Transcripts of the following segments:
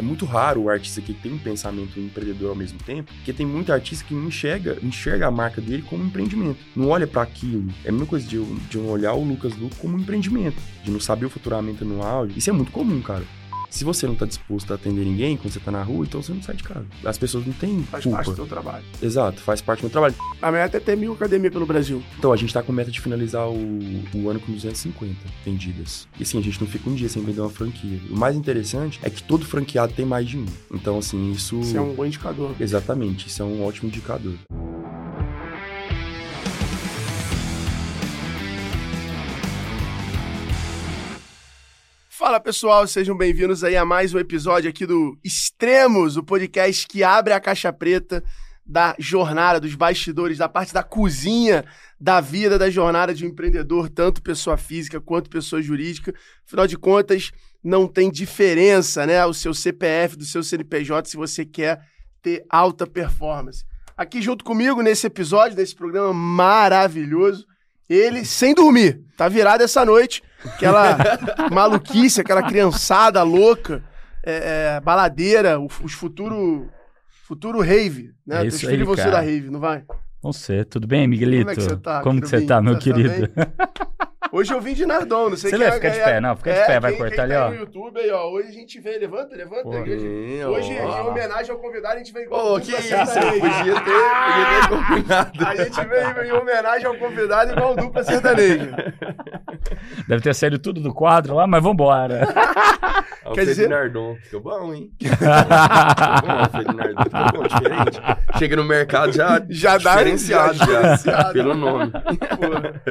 é muito raro o artista que tem um pensamento empreendedor ao mesmo tempo, porque tem muito artista que não enxerga, enxerga a marca dele como um empreendimento. Não olha para aquilo. É a mesma coisa de, de não olhar o Lucas Luco como um empreendimento, de não saber o faturamento anual. Isso é muito comum, cara. Se você não tá disposto a atender ninguém quando você tá na rua, então você não sai de casa. As pessoas não têm Faz culpa. parte do teu trabalho. Exato, faz parte do meu trabalho. A meta é ter mil academia pelo Brasil. Então, a gente tá com meta de finalizar o, o ano com 250 vendidas. E assim, a gente não fica um dia sem vender uma franquia. O mais interessante é que todo franqueado tem mais de um. Então, assim, isso. Isso é um bom indicador. Exatamente, isso é um ótimo indicador. Fala pessoal, sejam bem-vindos aí a mais um episódio aqui do Extremos, o podcast que abre a caixa preta da jornada, dos bastidores, da parte da cozinha da vida, da jornada de um empreendedor, tanto pessoa física quanto pessoa jurídica. Afinal de contas, não tem diferença, né? O seu CPF do seu CNPJ se você quer ter alta performance. Aqui junto comigo nesse episódio, desse programa maravilhoso, ele sem dormir, tá virado essa noite, aquela maluquice, aquela criançada louca, é, é, baladeira, os, futuro, futuro rave, né? É isso aí, ser cara. da rave, não vai? Você, tudo bem, Miguelito? Como é que você tá, Como que você tá, meu Tá querido? Hoje eu vim de Nardão, não sei Você quem vai é- ficar de é- pé, não, fica de é, pé, vai quem- cortar quem ali, tá ó. no YouTube aí, ó. Hoje a gente veio, levanta, levanta. Porra. hoje, Sim, hoje, ó. em homenagem ao convidado, a gente veio igual Ô, dupla que isso? sertaneja. Podia ter, podia ter combinado. A gente veio em homenagem ao convidado igual dupla sertaneja. Deve ter saído tudo do quadro lá, mas vambora. Ó, o Quer dizer- Ferdinandon. Ficou bom, hein? Ficou bom, o Ferdinandon. Ficou bom, diferente. Chega no mercado já, Já dá- diferenciado, já, diferenciado. pelo nome. Porra.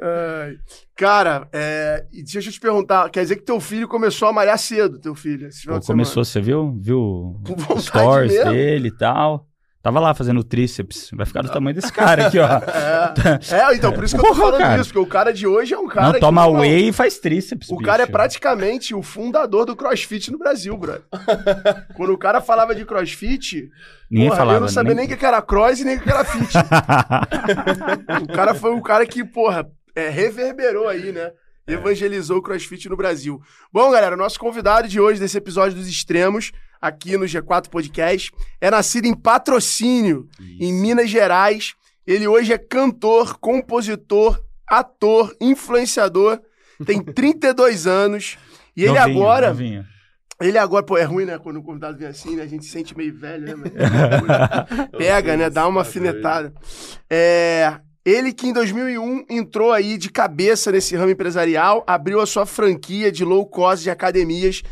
Ai. Cara, é, deixa eu te perguntar, quer dizer que teu filho começou a malhar cedo, teu filho? Pô, começou, você viu? Viu os stories mesmo? dele e tal. Tava lá fazendo tríceps. Vai ficar do tamanho desse cara aqui, ó. semana? É, então por isso que eu tô falando cara. isso, porque o cara de hoje é um cara Não, que toma whey e faz tríceps, O bicho. cara é praticamente o fundador do CrossFit no Brasil, brother. Quando o cara falava de CrossFit, Ninguém porra, falava. eu não sabia nem o que era cross e nem o que era fit. o cara foi um cara que, porra, é, reverberou aí, né? Evangelizou o CrossFit no Brasil. Bom, galera, nosso convidado de hoje, desse episódio dos extremos, aqui no G4 Podcast, é nascido em patrocínio, em Minas Gerais. Ele hoje é cantor, compositor, ator, influenciador, tem 32 anos. E ele Novinho, agora. novinho. Ele agora, pô, é ruim, né? Quando o convidado vem assim, né? A gente se sente meio velho, né? Mas- Pega, né? Dá uma afinetada. É, ele que em 2001 entrou aí de cabeça nesse ramo empresarial, abriu a sua franquia de low cost de academias,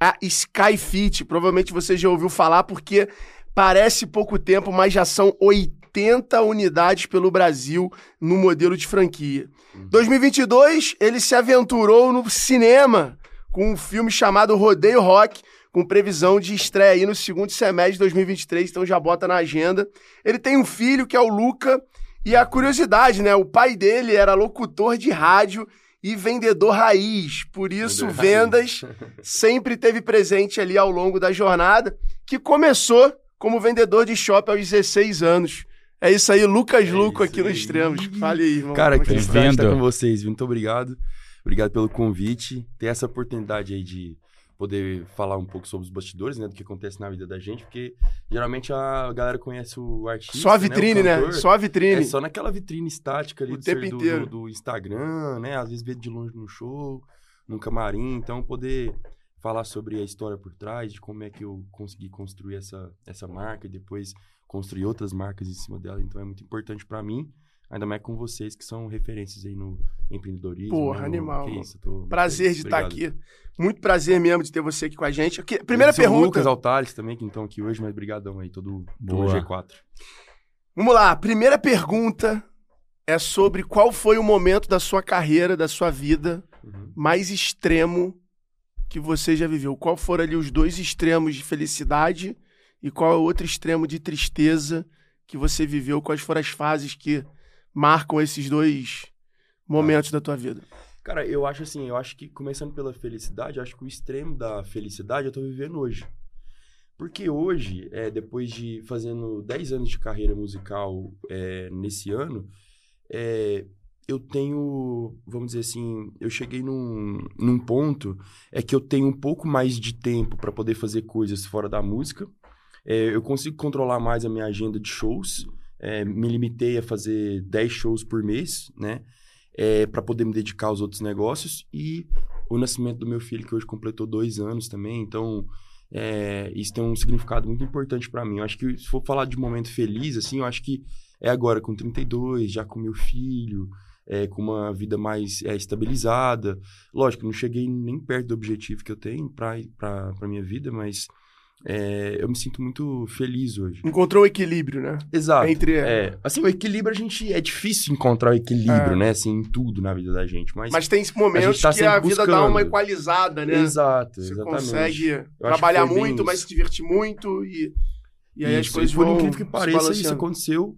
a Skyfit. Provavelmente você já ouviu falar, porque parece pouco tempo, mas já são 80 unidades pelo Brasil no modelo de franquia. 2022, ele se aventurou no cinema com um filme chamado Rodeio Rock, com previsão de estreia aí no segundo semestre de 2023, então já bota na agenda. Ele tem um filho que é o Luca, e a curiosidade, né? O pai dele era locutor de rádio e vendedor raiz, por isso Vendedor vendas sempre teve presente ali ao longo da jornada, que começou como vendedor de shopping aos 16 anos. É isso aí, Lucas É Luco aqui no aí. Extremos. Fale aí, irmão. Cara, que é que estar Bem-vindo. com vocês? Muito obrigado. Obrigado pelo convite. Ter essa oportunidade aí de poder falar um pouco sobre os bastidores, né? Do que acontece na vida da gente, porque geralmente a galera conhece o artista. Só a vitrine, né? né? o cantor. Só a vitrine. É só naquela vitrine estática ali O do, tempo ser- inteiro. do, do Instagram, né? Às vezes vê de longe no show, no camarim. Então, poder falar sobre a história por trás, de como é que eu consegui construir essa, essa marca e depois construir outras marcas em cima dela. Então, é muito importante pra mim, ainda mais com vocês que são referências aí no empreendedorismo. Porra, né, no- animal, Que isso, tô Prazer feliz. de estar Obrigado. aqui. Muito prazer mesmo de ter você aqui com a gente. Aqui- primeira Agradecer pergunta. Lucas, ao Thales também, que estão aqui hoje, mas brigadão aí, todo, Boa. o G4. Vamos lá. Primeira pergunta é sobre qual foi o momento da sua carreira, da sua vida Uhum. mais extremo que você já viveu. Qual foram ali os dois extremos de felicidade e qual é o outro extremo de tristeza que você viveu? Quais foram as fases que marcam esses dois momentos da tua vida? Cara, eu acho assim, eu acho que começando pela felicidade, acho que o extremo da felicidade eu tô vivendo hoje. Porque hoje, é, depois de fazendo 10 anos de carreira musical é, nesse ano, é, eu tenho, vamos dizer assim, eu cheguei num, num ponto é que eu tenho um pouco mais de tempo para poder fazer coisas fora da música. É, eu consigo controlar mais a minha agenda de shows. É, me limitei a fazer 10 shows por mês, né? É, para poder me dedicar aos outros negócios. E o nascimento do meu filho, que hoje completou dois anos também. Então, é, isso tem um significado muito importante para mim. Eu acho que se for falar de momento feliz, assim, eu acho que é agora com 32, já com meu filho, é, com uma vida mais é, estabilizada. Lógico, não cheguei nem perto do objetivo que eu tenho para a minha vida, mas é, eu me sinto muito feliz hoje. Encontrou o equilíbrio, né? Exato. Entre... É, assim, o equilíbrio a gente... É difícil encontrar o equilíbrio, é. né? Assim, em tudo na vida da gente. Mas, mas tem momentos a tá que a vida buscando. dá uma equalizada, né? Exato, Você exatamente. consegue trabalhar muito, mas se divertir muito e... E aí isso, as coisas por incrível que pareça, isso aconteceu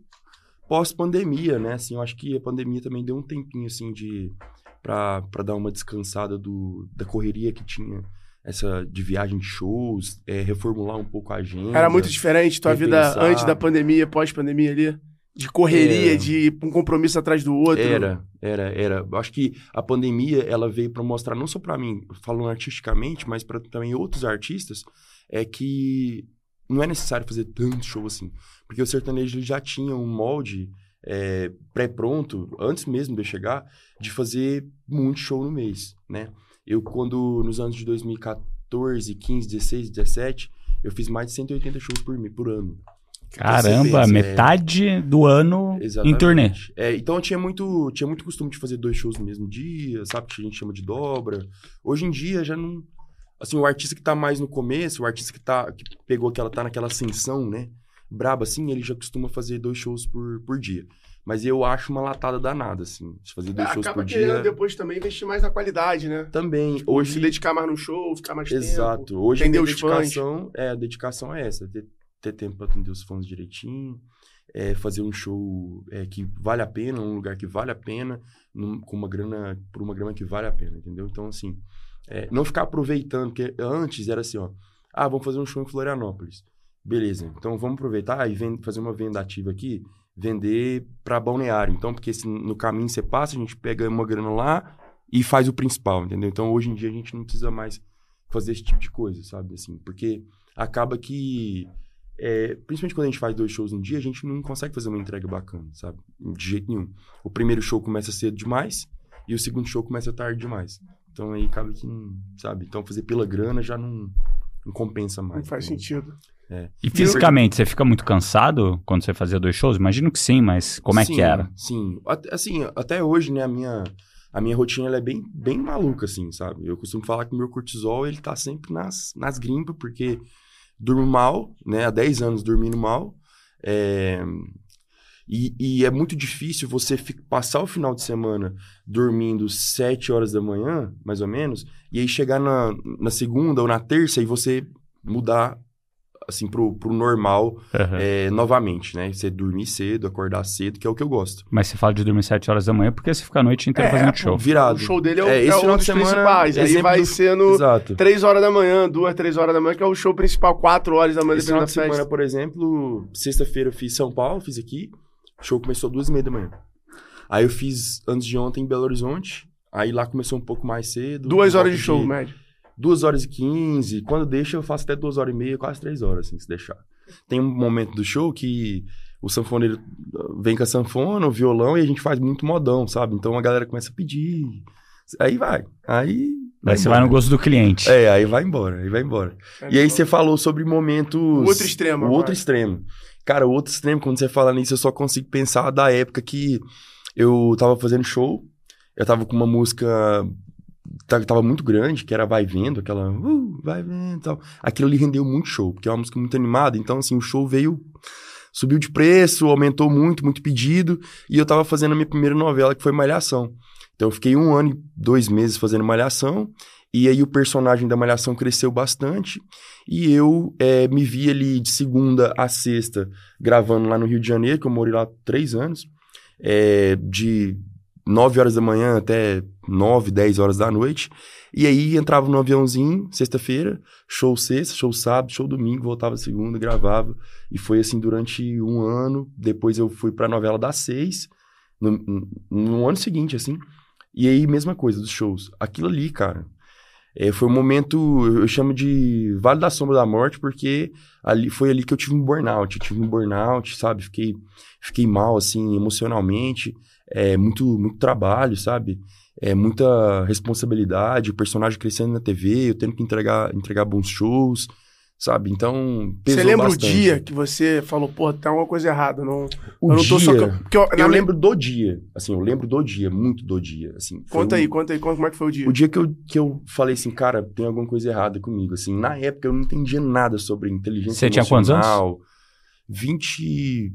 pós-pandemia, né? Assim, eu acho que a pandemia também deu um tempinho, assim, de... Pra, pra dar uma descansada do, da correria que tinha essa de viagem de shows, é, reformular um pouco a agenda. Era muito diferente tua repensar. vida antes da pandemia, pós-pandemia ali? De correria, é... de um compromisso atrás do outro? Era, era, era. Acho que a pandemia, ela veio para mostrar, não só para mim, falando artisticamente, mas para também outros artistas, é que não é necessário fazer tanto show assim. Porque o sertanejo já tinha um molde é, pré-pronto, antes mesmo de eu chegar, de fazer muito show no mês, né? Eu, quando, nos anos de 2014, 15, 16, 17, eu fiz mais de 180 shows por, por ano. Caramba, metade é... do ano Exatamente. em turnê. É, então eu tinha muito, tinha muito costume de fazer dois shows no mesmo dia, sabe? Que a gente chama de dobra. Hoje em dia já não. Assim, o artista que tá mais no começo, o artista que, tá, que pegou aquela, tá naquela ascensão, né? Braba, assim, ele já costuma fazer dois shows por, por dia. Mas eu acho uma latada danada, assim, de fazer dois é, shows por dia. depois também investir mais na qualidade, né? Também. Tipo, hoje se dedicar mais no show, ficar mais Exato. tempo. Hoje a dedicação, fãs. é, a dedicação é essa, ter, ter tempo para atender os fãs direitinho, é, fazer um show é, que vale a pena, um lugar que vale a pena, num, com uma grana, por uma grana que vale a pena, entendeu? Então, assim, é, não ficar aproveitando, porque antes era assim, ó, ah, vamos fazer um show em Florianópolis. Beleza, então vamos aproveitar e vend, fazer uma venda ativa aqui vender para balneário. Então, porque se no caminho você passa, a gente pega uma grana lá e faz o principal, entendeu? Então, hoje em dia a gente não precisa mais fazer esse tipo de coisa, sabe? Assim, porque acaba que é, principalmente quando a gente faz dois shows no dia, a gente não consegue fazer uma entrega bacana, sabe? De jeito nenhum. O primeiro show começa cedo demais e o segundo show começa tarde demais. Então aí acaba que, sabe? Então fazer pela grana já não, não compensa mais. Não faz sentido. É. E fisicamente, você fica muito cansado quando você fazia dois shows? Imagino que sim, mas como é sim, que era? Sim, assim, até hoje, né, a minha, a minha rotina é bem, bem maluca, assim, sabe? Eu costumo falar que o meu cortisol, ele tá sempre nas, nas grimpas, porque durmo mal, né, há 10 anos dormindo mal, é... E, e, é muito difícil você passar o final de semana dormindo 7 horas da manhã, mais ou menos, e aí chegar na, na segunda ou na terça e você mudar assim, pro, pro normal uhum. é, novamente, né? Você dormir cedo, acordar cedo, que é o que eu gosto. Mas você fala de dormir 7 horas da manhã porque você fica a noite inteira é, fazendo show. Virado. O show dele é, o, é, esse é um dos semana, principais. Aí vai do... sendo Exato. 3 horas da manhã, 2, 3 horas da manhã, que é o show principal, 4 horas da manhã, esse final de semana, festa. por exemplo, sexta-feira eu fiz São Paulo, fiz aqui. O show começou às 2 e meia da manhã. Aí eu fiz antes de ontem em Belo Horizonte. Aí lá começou um pouco mais cedo. Duas horas de show, de... médio. 2 horas e 15. Quando deixa, eu faço até 2 horas e meia, quase 3 horas, assim, se deixar. Tem um momento do show que o sanfoneiro vem com a sanfona, o violão, e a gente faz muito modão, sabe? Então a galera começa a pedir. Aí vai. Aí. Vai você vai no gosto do cliente. É, aí vai embora, aí vai embora. É e aí você falou sobre momentos. O outro extremo. O outro extremo. Cara, o outro extremo, quando você fala nisso, eu só consigo pensar da época que eu tava fazendo show. Eu tava com uma música tava muito grande, que era Vai Vendo, aquela uh, Vai Vendo tal. Aquilo ali rendeu muito show, porque é uma música muito animada. Então, assim, o show veio, subiu de preço, aumentou muito, muito pedido. E eu tava fazendo a minha primeira novela, que foi Malhação. Então, eu fiquei um ano e dois meses fazendo Malhação. E aí o personagem da Malhação cresceu bastante. E eu é, me vi ali de segunda a sexta gravando lá no Rio de Janeiro, que eu morei lá três anos. É, de 9 horas da manhã até 9, 10 horas da noite. E aí entrava no aviãozinho, sexta-feira, show sexta, show sábado, show domingo, voltava segunda, gravava. E foi assim durante um ano. Depois eu fui pra novela das seis. No, no- no ano seguinte, assim. E aí, mesma coisa dos shows. Aquilo ali, cara, é, foi um momento, eu chamo de Vale da Sombra da Morte, porque ali foi ali que eu tive um burnout. Eu tive um burnout, sabe? Fiquei, fiquei mal, assim, emocionalmente. É, muito, muito trabalho, sabe? É, muita responsabilidade, o personagem crescendo na TV, eu tendo que entregar, entregar bons shows, sabe? Então, pesou Você lembra bastante. o dia que você falou, pô, tem alguma coisa errada? Não, O eu não tô só. dia- Porque eu, Eu lembro do dia, assim, eu lembro do dia, muito do dia, assim. Conta um- aí, conta aí, conta como é que foi o dia. O dia que eu, que eu falei assim, cara, tem alguma coisa errada comigo, assim. Na época eu não entendia nada sobre inteligência Você tinha quantos anos? emocional. 20...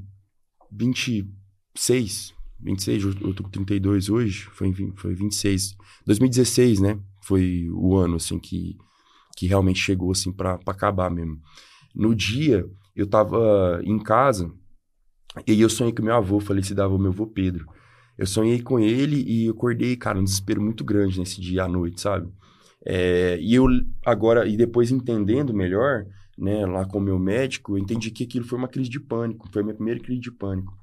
26. 26, eu tô com 32 hoje, foi, foi 26. 2016, né? Foi o ano, assim, que, que realmente chegou, assim, pra, pra acabar mesmo. No dia, eu tava em casa, e eu sonhei com meu avô, falecido avô, meu avô Pedro. Eu sonhei com ele e eu acordei, cara, um desespero muito grande nesse dia à noite, sabe? É, e eu agora, e depois entendendo melhor, né, lá com o meu médico, eu entendi que aquilo foi uma crise de pânico, foi a minha primeira crise de pânico.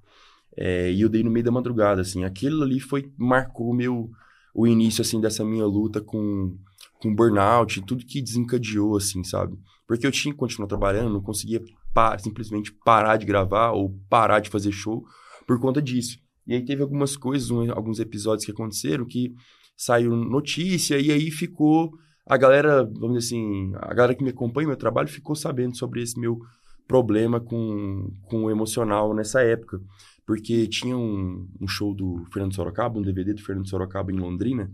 É, e eu dei no meio da madrugada, assim, aquilo ali foi, marcou o meu, o início, assim, dessa minha luta com, com burnout, tudo que desencadeou, assim, sabe? Porque eu tinha que continuar trabalhando, não conseguia pa- simplesmente parar de gravar ou parar de fazer show por conta disso. E aí teve algumas coisas, um- alguns episódios que aconteceram que saiu notícia e aí ficou a galera, vamos dizer assim, a galera que me acompanha meu trabalho ficou sabendo sobre esse meu problema com, com o emocional nessa época. Porque tinha um, um show do Fernando Sorocaba, um DVD do Fernando Sorocaba em Londrina,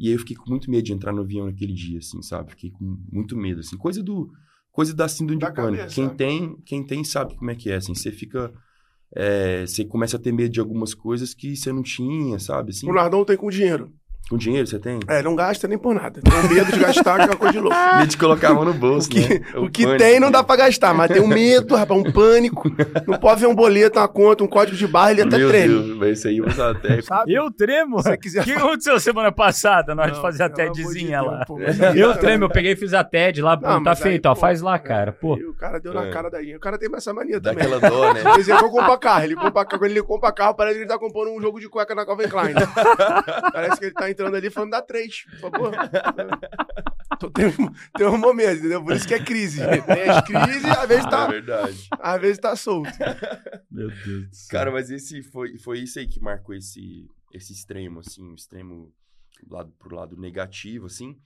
e aí eu fiquei com muito medo de entrar no avião naquele dia, assim, sabe? Fiquei com muito medo, assim. Coisa do... Coisa da síndrome Da de pânico. Quem né? tem, quem tem sabe como é que é, assim. Você fica... é, você começa a ter medo de algumas coisas que você não tinha, sabe? Assim, O Nardão tem com dinheiro. Com dinheiro você tem? É, não gasta nem por nada. Tem medo de gastar, que é uma coisa de louco. Medo de colocar a mão no bolso, O que, né? o que pânico, tem não dá pra gastar, mas tem um medo, rapaz, um pânico. Não pode ver um boleto, uma conta, um código de barra, ele até Meu treme. Deus, isso aí eu até... Sabe? Eu tremo? Se você quiser O que aconteceu semana passada na hora de Não, fazer a TEDzinha lá? Eu tá- tremo, eu peguei e fiz a TED lá, Não, tá mas aí, feito, ó, pô, faz lá, cara, pô. E o cara deu na É. cara da gente. O cara tem essa mania Dá também. aquela dó, né? Por exemplo, eu compro carro. Ele compra carro. Quando ele compra carro, parece que ele tá comprando um jogo de cueca na Calvin Klein. parece que ele tá entrando ali falando da 3, por favor. Então, tem, um- tem um momento, entendeu? Por isso que é crise. Tem as crises, às vezes É tá, verdade. às vezes tá solto. Meu Deus do céu. Cara, mas esse foi, foi isso aí que marcou esse, esse extremo, assim, o extremo lado, pro lado negativo, assim.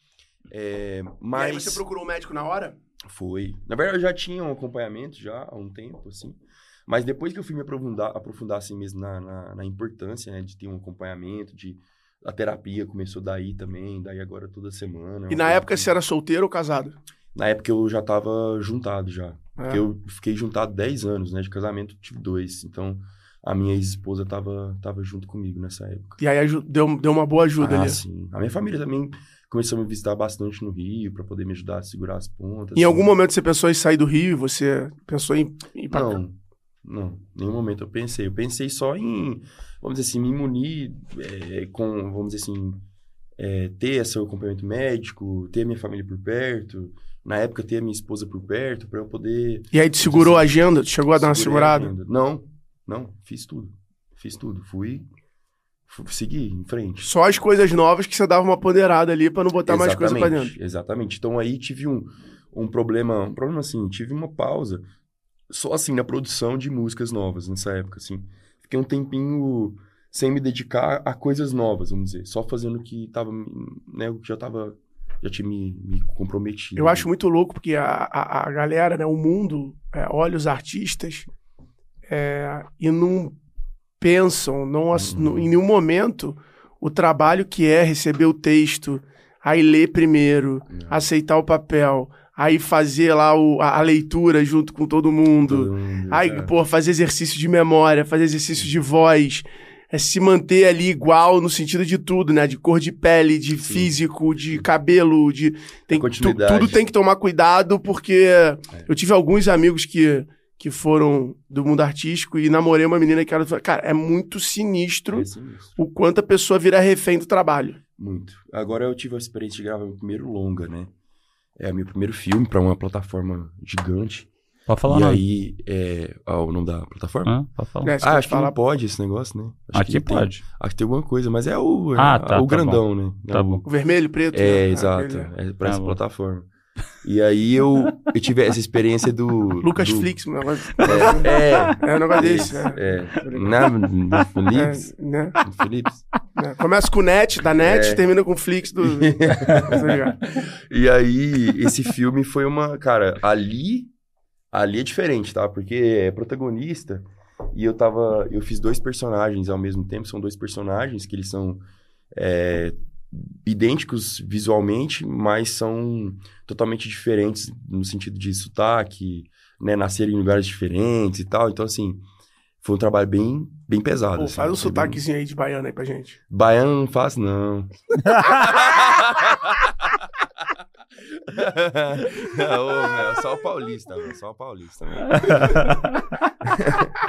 É, E aí mas você procurou um médico na hora? foi. Na verdade, eu já tinha um acompanhamento já há um tempo, assim. Mas depois que eu fui me aprofundar, aprofundar assim mesmo na, na, na importância, né, de ter um acompanhamento, de a terapia começou daí também, daí agora toda semana. E na época você era solteiro ou casado? Na época eu já tava juntado já. É. Porque eu fiquei juntado 10 anos, né? De casamento tive dois. Então, a minha ex-esposa tava, tava junto comigo nessa época. E aí deu, deu uma boa ajuda ah, ali. sim. A minha família também começou a me visitar bastante no Rio pra poder me ajudar a segurar as pontas. Em assim. algum momento você pensou em sair do Rio? Você pensou em cá? Não, não. Nenhum momento eu pensei. Eu pensei só em, vamos dizer assim, me munir é, com, vamos dizer assim, é, ter esse acompanhamento médico, ter a minha família por perto. Na época, ter a minha esposa por perto pra eu poder E aí tu segurou a agenda? Tu chegou a dar uma segurada? Não, não, fiz tudo. Fiz tudo. Fui, fui segui em frente. Só as coisas novas que você dava uma ponderada ali pra não botar mais coisa pra Exatamente, dentro. Exatamente. Então aí tive um, um problema, um problema assim, tive uma pausa só assim na produção de músicas novas nessa época, assim. Fiquei um tempinho sem me dedicar a coisas novas, vamos dizer, só fazendo o que tava, né, o que já tava já tinha me, me comprometido. Eu acho muito louco porque a, a, a galera, né, o mundo, é, olha os artistas é, e não pensam, não, Uhum. não- em nenhum momento, o trabalho que é receber o texto, aí ler primeiro, Não. aceitar o papel, aí fazer lá o- a, a leitura junto com todo mundo. Todo mundo, Aí, é. pô, fazer exercício de memória, fazer exercício de voz, é se manter ali igual no sentido de tudo, né? De cor de pele, de Sim. físico, de cabelo, de tem tu- tudo tem que tomar cuidado porque eu tive alguns amigos que que foram do mundo artístico e namorei uma menina que ela falou, cara, é muito sinistro É sinistro. o quanto a pessoa vira refém do trabalho. Muito. Agora eu tive a experiência de gravar meu primeiro longa, né? É o meu primeiro filme para uma plataforma gigante. Pode falar e o nome. aí, é, ah, o nome da plataforma? Hã? Pode falar. É, Ah, acho que falar- não pode esse negócio, né? Acho Aqui que tem- pode. acho que tem alguma coisa, mas é o, Ah, é, tá, o tá grandão, né? Tá É o- bom. O vermelho, preto. É, né? exato. Aquele- É pra Tá essa bom. plataforma. E aí eu, eu tive essa experiência do. Lucas do, Flix, um negócio. É, É um negócio desse. É. é. Na, na Philips. É, né? Philips. É. Começa com net, da net, É. termina com Flix do. Tá? E aí, esse filme foi uma. Cara, ali. Ali é diferente, tá? Porque é protagonista. E eu tava. Eu fiz dois personagens ao mesmo tempo. São dois personagens que eles são. é, idênticos visualmente, mas são totalmente diferentes no sentido de sotaque, né? Nasceram em lugares diferentes e tal. Então, assim. Foi um trabalho bem, bem pesado. Pô, assim. faz um Foi bem- sotaquezinho aí de baiano aí pra gente. Baiano não faz, não. Ô, meu, só o paulista, meu, só o paulista. Meu.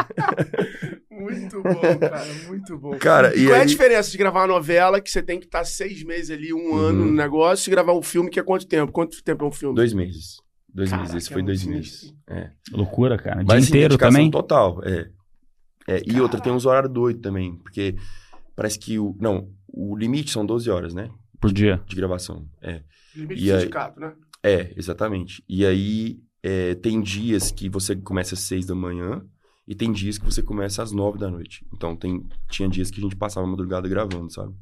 Muito bom, cara, muito bom. Cara, E qual é a aí... diferença de gravar uma novela que você tem que estar seis meses ali, um ano Uhum. no negócio, e gravar um filme que é quanto tempo? Quanto tempo é um filme? Dois meses. Dois Caraca, meses, esse é foi muito dois meses. É. Loucura, cara. O Mas, dia assim, inteiro também? total, é. É, E outra, tem uns horários doidos também, porque parece que o... Não, o limite são 12 horas, né? Por dia. De gravação, é. Limite E aí- sindicato, né? É, exatamente. E aí, é, tem dias que você começa às seis da manhã e tem dias que você começa às nove da noite. Então, tem, tinha dias que a gente passava a madrugada gravando, sabe?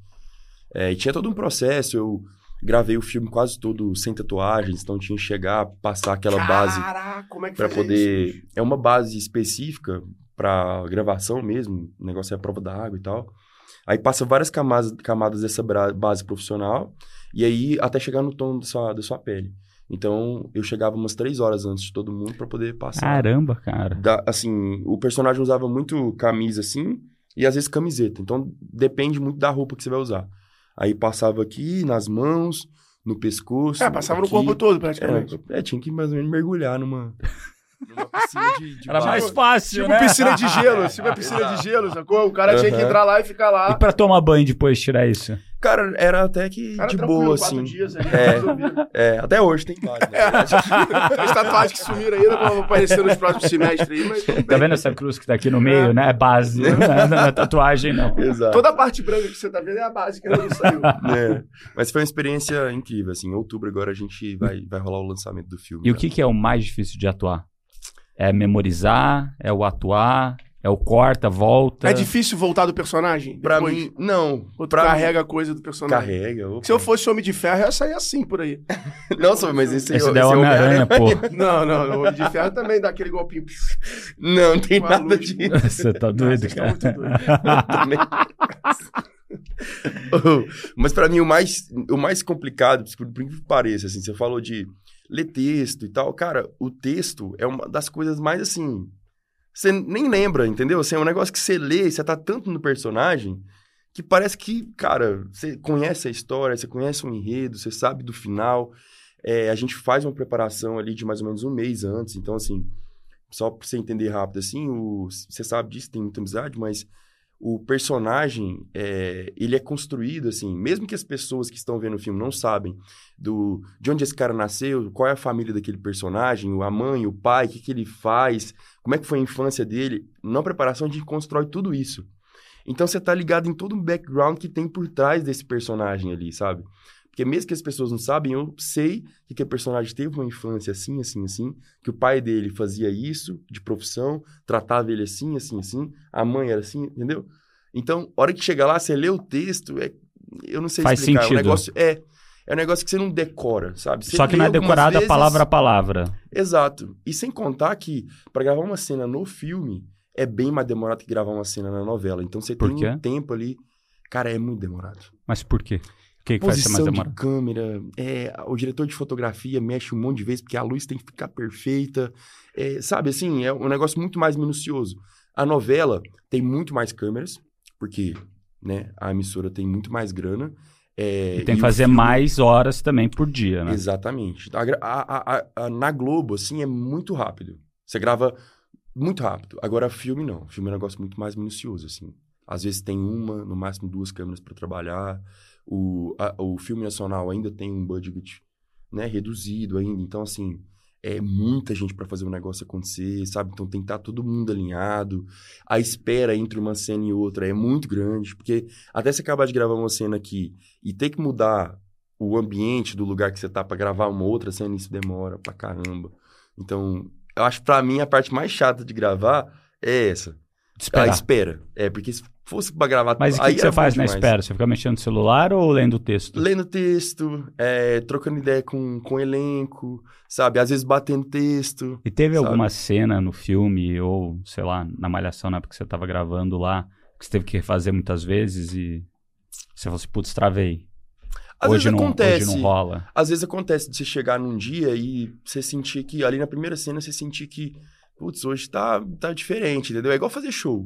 É, e tinha todo um processo, eu gravei o filme quase todo sem tatuagens, então tinha que chegar, passar aquela base Caraca, como é que para poder... isso, é uma base específica para gravação mesmo, o negócio é a prova da água e tal. Aí passa várias camadas, camadas dessa base profissional e aí até chegar no tom da sua, da sua pele. Então, eu chegava umas três horas antes de todo mundo para poder passar. Caramba, cara. Da- assim, o personagem usava muito camisa assim e às vezes camiseta. Então, depende muito da roupa que você vai usar. Aí passava aqui, nas mãos, no pescoço. É, passava no aqui. corpo todo, praticamente. É, é, tinha que mais ou menos mergulhar numa, numa piscina de, de Era barro. mais fácil, Tipo né? piscina de gelo, tipo piscina de gelo, sacou? O cara tinha que entrar lá e ficar E lá. pra tomar banho depois, tirar isso? Cara, era até que Cara, de boa, assim. dias ali, É. É, até hoje tem vários, né? As tatuagens que sumiram ainda vão aparecer nos próximos semestres aí, mas Tá vendo essa cruz que tá aqui no meio, né? É base. Não é- não é tatuagem, não. Exato. Toda a parte branca que você tá vendo é a base que ainda não saiu. É. Mas foi uma experiência incrível, assim. Em outubro agora a gente vai, vai rolar o lançamento do filme. E o né? que, que é o mais difícil de atuar? É memorizar? É o atuar? É o corta, volta? É difícil voltar do personagem? Pra depois? mim, não. Ou tu pra carrega a coisa do mim, personagem? carrega. opa. Se eu fosse Homem de Ferro, eu ia sair assim por aí. Nossa, mas esse, Esse daí é o Homem-Aranha, pô. Não, não, não. O Homem de Ferro também dá aquele golpinho. Não, não tem nada luz. disso. Você tá doido, Vocês cara? estão muito doidos. também. Oh, Mas pra mim o mais, o mais complicado, por incrível que pareça, assim, você falou de ler texto e tal. Cara, o texto é uma das coisas mais assim. Você nem lembra, entendeu? Assim, é um negócio que você lê e você tá tanto no personagem que parece que, cara, você conhece a história, você conhece o enredo, você sabe do final. É, a gente faz uma preparação ali de mais ou menos um mês antes. Então, assim, só pra você entender rápido, assim, o, você sabe disso, tem muita amizade, mas o personagem, é, ele é construído, assim, mesmo que as pessoas que estão vendo o filme não sabem do, de onde esse cara nasceu, qual é a família daquele personagem, a mãe, o pai, o que, que ele faz, como é que foi a infância dele, na preparação a gente constrói tudo isso. Então você tá ligado em todo o background que tem por trás desse personagem ali, sabe? Porque mesmo que as pessoas não sabem, eu sei que aquele personagem teve uma infância assim, assim, assim, que o pai dele fazia isso de profissão, tratava ele assim, assim, assim, a mãe era assim, entendeu? Então, hora que chega lá, você lê o texto, é, eu não sei Faz explicar, é um sentido. negócio, é, é um negócio que você não decora, sabe? Você Só que não é decorada vezes- palavra a palavra. Exato. E sem contar que para gravar uma cena no filme é bem mais demorado que gravar uma cena na novela. Então você Por tem quê? um tempo ali. Cara, é muito demorado. Mas por quê? O que, que vai ser mais Posição de demorado? câmera, é, o diretor de fotografia mexe um monte de vezes porque a luz tem que ficar perfeita. É, sabe, assim, é um negócio muito mais minucioso. A novela tem muito mais câmeras, porque né, a emissora tem muito mais grana. é, E tem que fazer filme- mais horas também por dia, né? Exatamente. A- a- a- na Globo, assim, é muito rápido. Você grava muito rápido. Agora, filme não. Filme é um negócio muito mais minucioso, assim. Às vezes tem uma, no máximo duas câmeras para trabalhar. O, a- o filme nacional ainda tem um budget né, reduzido ainda. Então, assim, é muita gente para fazer o negócio acontecer, sabe? Então tem que estar tá todo mundo alinhado. A espera entre uma cena e outra é muito grande, porque até você acabar de gravar uma cena aqui e ter que mudar o ambiente do lugar que você tá para gravar uma outra cena, isso demora pra caramba. Então, eu acho para mim a parte mais chata de gravar é essa. Esperar. A espera. É, porque fosse pra gravar... Mas o que, que você faz na espera? Você fica mexendo no celular ou lendo o texto? Lendo texto, é, trocando ideia com, com elenco, sabe? Às vezes batendo texto. E teve sabe? alguma cena no filme ou, sei lá, na Malhação, na época que você tava gravando lá, que você teve que refazer muitas vezes e você falou assim, putz, travei. Às hoje vezes não, acontece. Hoje não rola. Às vezes acontece de você chegar num dia e você sentir que, ali na primeira cena, você sentir que putz, hoje tá, tá diferente, entendeu? É igual fazer show.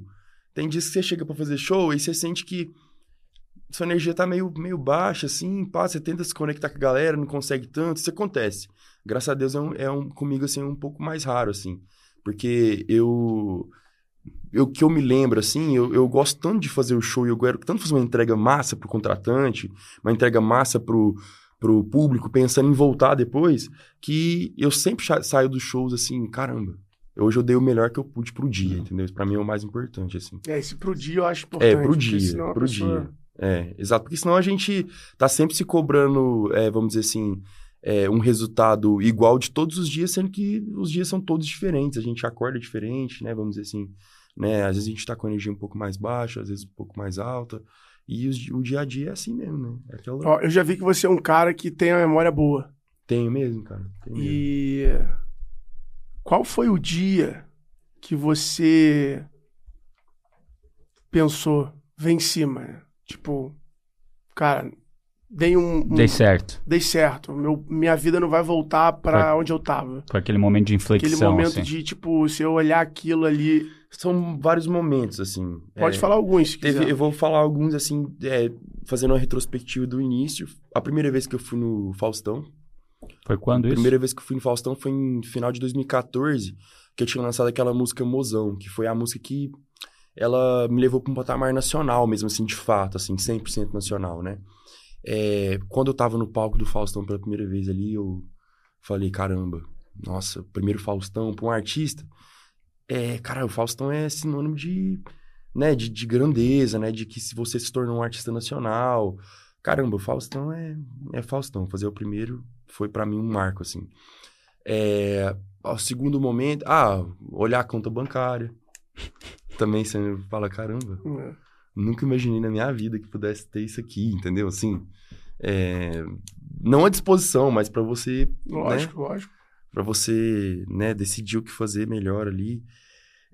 Tem dias que você chega para fazer show e você sente que sua energia tá meio, meio baixa, assim, pá, você tenta se conectar com a galera, não consegue tanto, isso acontece. Graças a Deus é, um, é um, comigo, assim, um pouco mais raro, assim, porque eu, eu que eu me lembro, assim, eu, eu gosto tanto de fazer o show, eu quero tanto fazer uma entrega massa pro contratante, uma entrega massa pro, pro público, pensando em voltar depois, que eu sempre saio dos shows assim, caramba, Hoje eu dei o melhor que eu pude pro dia, uhum. entendeu? Isso pra mim é o mais importante, assim. É, esse pro dia eu acho importante. É, pro dia, pro pessoa... dia. É, exato. Porque senão a gente tá sempre se cobrando, é, vamos dizer assim, é, um resultado igual de todos os dias, sendo que os dias são todos diferentes. A gente acorda diferente, né? Vamos dizer assim, né? Às vezes a gente tá com a energia um pouco mais baixa, às vezes um pouco mais alta. E os, o dia a dia é assim mesmo, né? É aquela... Ó, eu já vi que você é um cara que tem a memória boa. Tenho mesmo, cara. Tenho mesmo. Qual foi o dia que você pensou, vem em cima? Tipo, cara, dei um, um. Dei certo. Dei certo. Meu, minha vida não vai voltar para onde eu tava. Foi aquele momento de inflexão. Aquele momento assim. de, tipo, se eu olhar aquilo ali. São vários momentos, assim. Pode é, falar alguns, se teve, Eu vou falar alguns, assim, é, fazendo uma retrospectiva do início. A primeira vez que eu fui no Faustão, foi quando isso? A primeira vez que eu fui no Faustão foi em final de 2014, que eu tinha lançado aquela música Mozão, que foi a música que ela me levou para um patamar nacional mesmo, assim, de fato, assim, 100% nacional, né? É, quando eu tava no palco do Faustão pela primeira vez ali, eu falei, caramba, nossa, primeiro Faustão para um artista, é, cara, o Faustão é sinônimo de, né, de, de grandeza, né, de que se você se tornou um artista nacional, caramba, o Faustão é, é Faustão, fazer o primeiro foi para mim um marco, assim. É, o segundo momento, ah, olhar a conta bancária. Também você fala, caramba, é. nunca imaginei na minha vida que pudesse ter isso aqui, entendeu? Assim, é, não à disposição, mas para você... Lógico, né? lógico. Para você, né, decidir o que fazer melhor ali.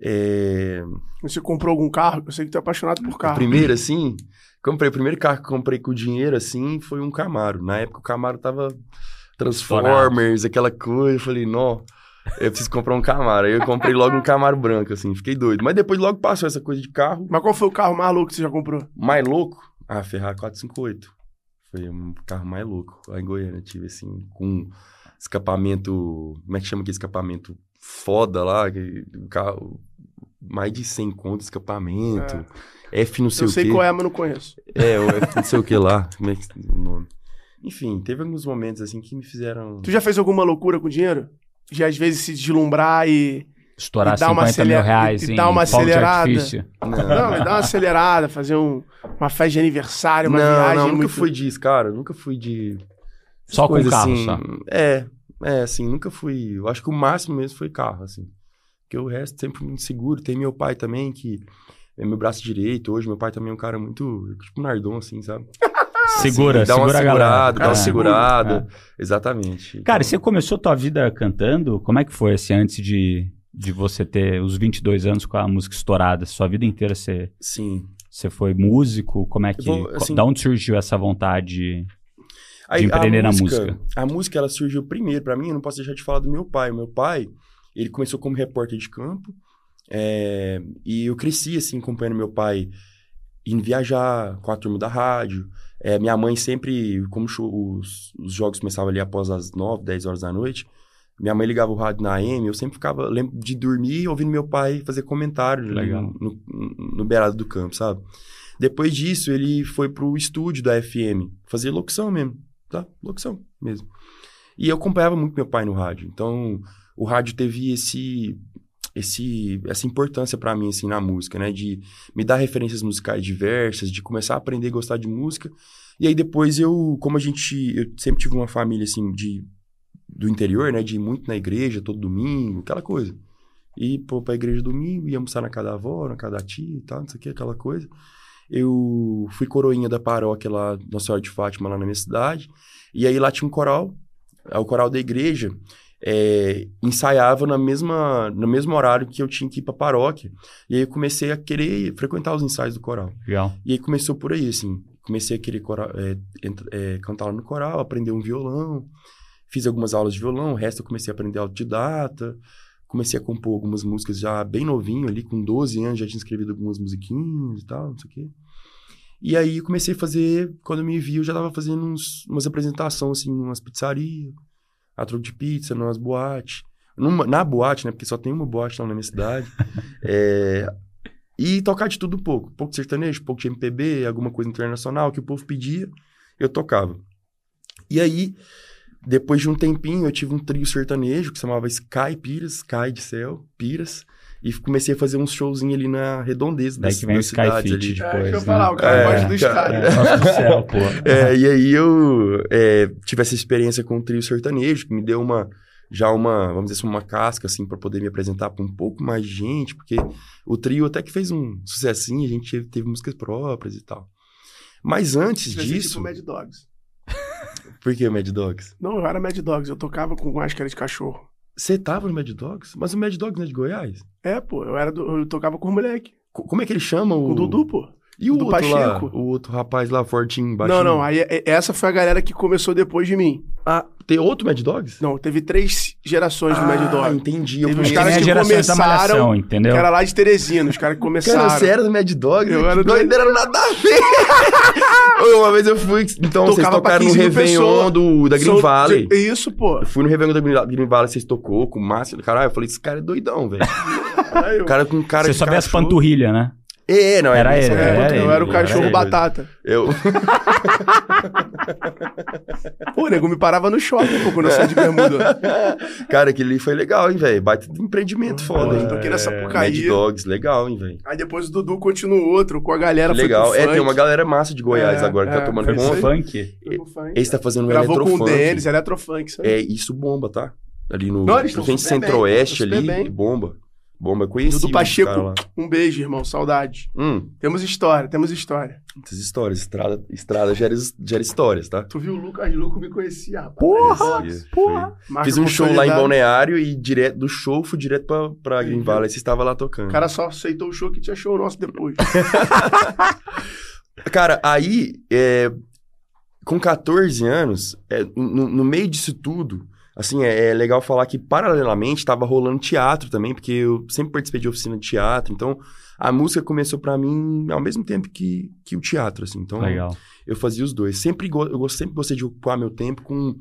É... Você comprou algum carro? Eu sei que tu é apaixonado por carro. Primeiro, assim, comprei. O primeiro carro que comprei com dinheiro, assim, foi um Camaro. Na época o Camaro tava Transformers, aquela coisa. Eu falei, não, eu preciso comprar um Camaro. Aí eu comprei logo um Camaro branco, assim, fiquei doido. Mas depois logo passou essa coisa de carro. Mas qual foi o carro mais louco que você já comprou? Mais louco? Ah, Ferrari 458. Foi um carro mais louco. Lá em Goiânia tive, assim, com escapamento. Como é que chama aquele escapamento foda lá? O carro. Mais de 100 conto de escapamento. É. F não sei eu o quê. Eu sei qual é, mas não conheço. É, o F não sei o que lá. Como é que o nome? Enfim, teve alguns momentos assim que me fizeram. Tu já fez alguma loucura com dinheiro? De às vezes se deslumbrar e. Estourar e 50 acelera... mil reais e, e dar uma acelerada. Não, não, dar uma acelerada, fazer um, uma festa de aniversário, uma não, viagem. Não, nunca muito... fui disso, cara. Nunca fui de. Só com carro, assim. só. É, é, assim, nunca fui. Eu acho que o máximo mesmo foi carro, assim. Porque o resto sempre muito seguro. Tem meu pai também, que é meu braço direito. Hoje, meu pai também é um cara muito. Tipo Nardon, assim, sabe? Segura, assim, dá segura uma segurada, dá uma segurada. É. Exatamente. Cara, então... você começou tua vida cantando? Como é que foi, assim, antes de, de você ter os 22 anos com a música estourada? Sua vida inteira você... Sim. Você foi músico? Como é que... Vou, assim, da onde surgiu essa vontade de empreender na música? A música, ela surgiu primeiro, para mim, eu não posso deixar de falar do meu pai. O meu pai, ele começou como repórter de campo, é, e eu cresci, assim, acompanhando meu pai indo viajar com a turma da rádio, é, minha mãe sempre, como os, os, jogos começavam ali após as 9, 10 horas da noite, minha mãe ligava o rádio na AM, eu sempre ficava, lembro de dormir ouvindo meu pai fazer comentário no, no, no beirado do campo, sabe? Depois disso, ele foi pro estúdio da FM, fazer locução mesmo, tá? Locução mesmo. E eu acompanhava muito meu pai no rádio. Então, o rádio teve esse esse essa importância para mim assim na música, né, de me dar referências musicais diversas, de começar a aprender a gostar de música. E aí depois eu, como a gente, eu sempre tive uma família assim de do interior, né, de ir muito na igreja todo domingo, aquela coisa. E pô, pra igreja domingo, ia almoçar na casa da avó, na casa da tia e tal, não sei o que, aquela coisa. Eu fui coroinha da paróquia lá, Nossa Senhora de Fátima, lá na minha cidade. E aí lá tinha um coral, é o coral da igreja é, ensaiava na mesma, no mesmo horário que eu tinha que ir pra paróquia. E aí eu comecei a querer frequentar os ensaios do coral. Legal. E aí começou por aí, assim. Comecei a querer coral, é, é, cantar no coral, aprender um violão. Fiz algumas aulas de violão, o resto eu comecei a aprender autodidata. Comecei a compor algumas músicas já bem novinho ali, com 12 anos, já tinha escrevido algumas musiquinhas e tal, não sei o quê. E aí comecei a fazer, quando eu me vi, eu já tava fazendo uns, umas apresentações, assim, umas pizzarias, a troco de pizza, nas boates. Numa, na boate, né? Porque só tem uma boate lá na minha cidade. é, e tocar de tudo um pouco. Pouco de sertanejo, pouco de MPB, alguma coisa internacional que o povo pedia, eu tocava. E aí, depois de um tempinho, eu tive um trio sertanejo que se chamava Sky Piras, Sky de céu, Piras. E comecei a fazer uns showzinhos ali na redondeza Daí das, que vem o Sky cidades Fit ali. depois, É, deixa eu né? falar, o cara É, gosta do Sky. É, do céu, pô. É, e aí eu é, tive essa experiência com o trio sertanejo, que me deu uma já uma, vamos dizer assim, uma casca, assim, para poder me apresentar para um pouco mais de gente, porque o trio até que fez um sucessinho, a gente teve, teve músicas próprias e tal. Mas antes Devia ser disso... tipo Mad Dogs. Por que o Mad Dogs? Não, eu era Mad Dogs, eu tocava com máscara de cachorro. Você tava no Mad Dogs? Mas o Mad Dogs não é de Goiás? É, pô, eu, era do- eu tocava com o moleque. Co- Como é que ele chama o... Com o Dudu, pô. E o do outro lá? Pacheco. O outro rapaz lá, fortinho, baixinho? Não, não, aí é- essa foi a galera que começou depois de mim. Ah, tem outro Mad Dogs? Não, teve três gerações do Mad Ah, Dog. entendi. Eu Teve Os caras que começaram, malhação, entendeu? Que era lá de Teresina, os caras que começaram. Cara, você era do Mad Dog? Eu era do- doideira, nada a ver. Uma vez eu fui, então vocês Tocava pra tocaram no 15 mil Réveillon do, da Green São- Valley. Isso, pô. Eu fui no Réveillon da Green Green Valley, vocês tocou com o Márcio. Caralho, eu falei, esse cara é doidão, velho. Cara com cara Você de só vê as panturrilhas, né? É, não, Era é, ele, é, era eu ele, era o cachorro ele. batata. Eu... Pô, o nego me parava no shopping, pô, quando eu saí de bermuda. cara, aquele ali foi legal, hein, velho. Baita de empreendimento foda, hein. Toquei nessa Mad porcaria. Dogs, legal, hein, velho. Aí depois o Dudu continuou outro, com a galera Legal. foi É, pro tem funk. uma galera massa de Goiás É, agora que é, tá tomando pro isso conta. funk. Funk. Esse tá fazendo um Gravou com o eletrofunk. deles, eletrofunk, isso aí. É, isso bomba, tá? Ali no. Não, eles centro-oeste ali, bem. bomba. Bomba, eu conheci. Dudu Pacheco, um beijo, irmão, saudade. Hum, Temos história, temos história. muitas histórias. Estrada, estrada gera, gera histórias, tá? Tu viu o Lucas Luco me conhecia, rapaz. Porra! Conhecia. Porra! Fiz um show lá em. Balneário e direto do show fui direto pra, pra Green. Valley. Você estava lá tocando. O cara só aceitou o show que tinha show nosso depois. Cara, aí, é, com 14 anos, é, no, no meio disso tudo, assim, é, é legal falar que paralelamente estava rolando teatro também, porque eu sempre participei de oficina de teatro, então a música começou pra mim ao mesmo tempo que, que o teatro, assim. Então, Legal. eu fazia os dois. Sempre, go- eu sempre gostei de ocupar meu tempo com,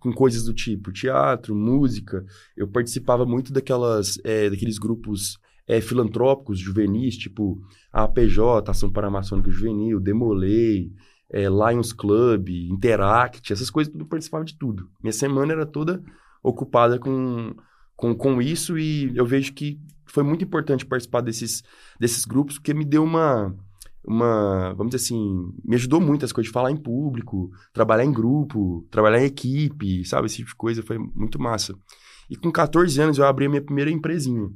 com coisas do tipo teatro, música. Eu participava muito daquelas, é, daqueles grupos é, filantrópicos, juvenis, tipo a APJ, Ação Paramaçônica Juvenil, Demolei, é, Lions Club, Interact, essas coisas tudo participava de tudo. Minha semana era toda ocupada com, com, com isso e eu vejo que foi muito importante participar desses, desses grupos porque me deu uma uma, vamos dizer assim, me ajudou muito as coisas falar em público, trabalhar em grupo, trabalhar em equipe, sabe? Esse tipo de coisa foi muito massa. E com 14 anos eu abri a minha primeira empresinha.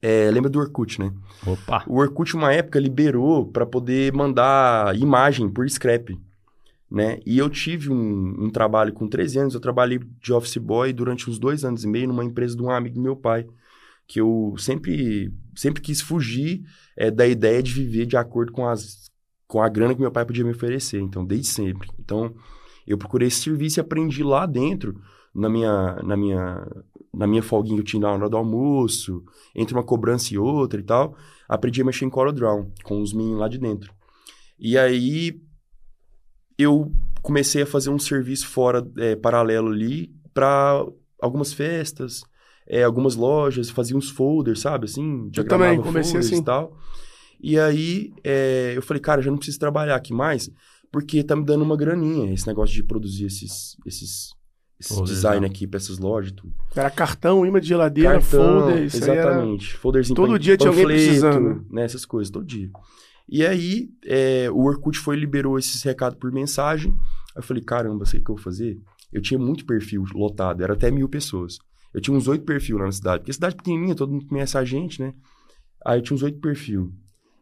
É, lembra do Orkut, né? Opa. O Orkut, uma época, liberou para poder mandar imagem por scrap, né? E eu tive um, um trabalho com 13 anos, eu trabalhei de office boy durante uns dois anos e meio numa empresa de um amigo do meu pai, que eu sempre, sempre quis fugir é, da ideia de viver de acordo com, as, com a grana que meu pai podia me oferecer, então, desde sempre. Então, eu procurei esse serviço e aprendi lá dentro, na minha, na minha, na minha folguinha eu tinha na hora do almoço, entre uma cobrança e outra e tal, aprendi a mexer em CorelDRAW, com os meninos lá de dentro. E aí, eu comecei a fazer um serviço fora, é, paralelo ali, para algumas festas, é, algumas lojas, fazia uns folders, sabe, assim? diagramava também comecei folders assim. E tal. E aí, é, eu falei, cara, já não preciso trabalhar aqui mais, porque tá me dando uma graninha esse negócio de produzir esses, esses, esse Pô, design legal. aqui pra essas lojas, tudo. Era cartão, imã de geladeira, Cartão, folder, isso aí era... exatamente. Folderzinho Todo pan- dia tinha alguém panfleto, precisando. Né, essas coisas, todo dia. E aí, é, o Orkut foi e liberou esses recados por mensagem. Aí eu falei, caramba, sei o que eu vou fazer? Eu tinha muito perfil lotado, era até mil pessoas. Eu tinha uns oito perfis lá na cidade, porque cidade pequenininha, todo mundo conhece a gente, né? Aí eu tinha uns oito perfis.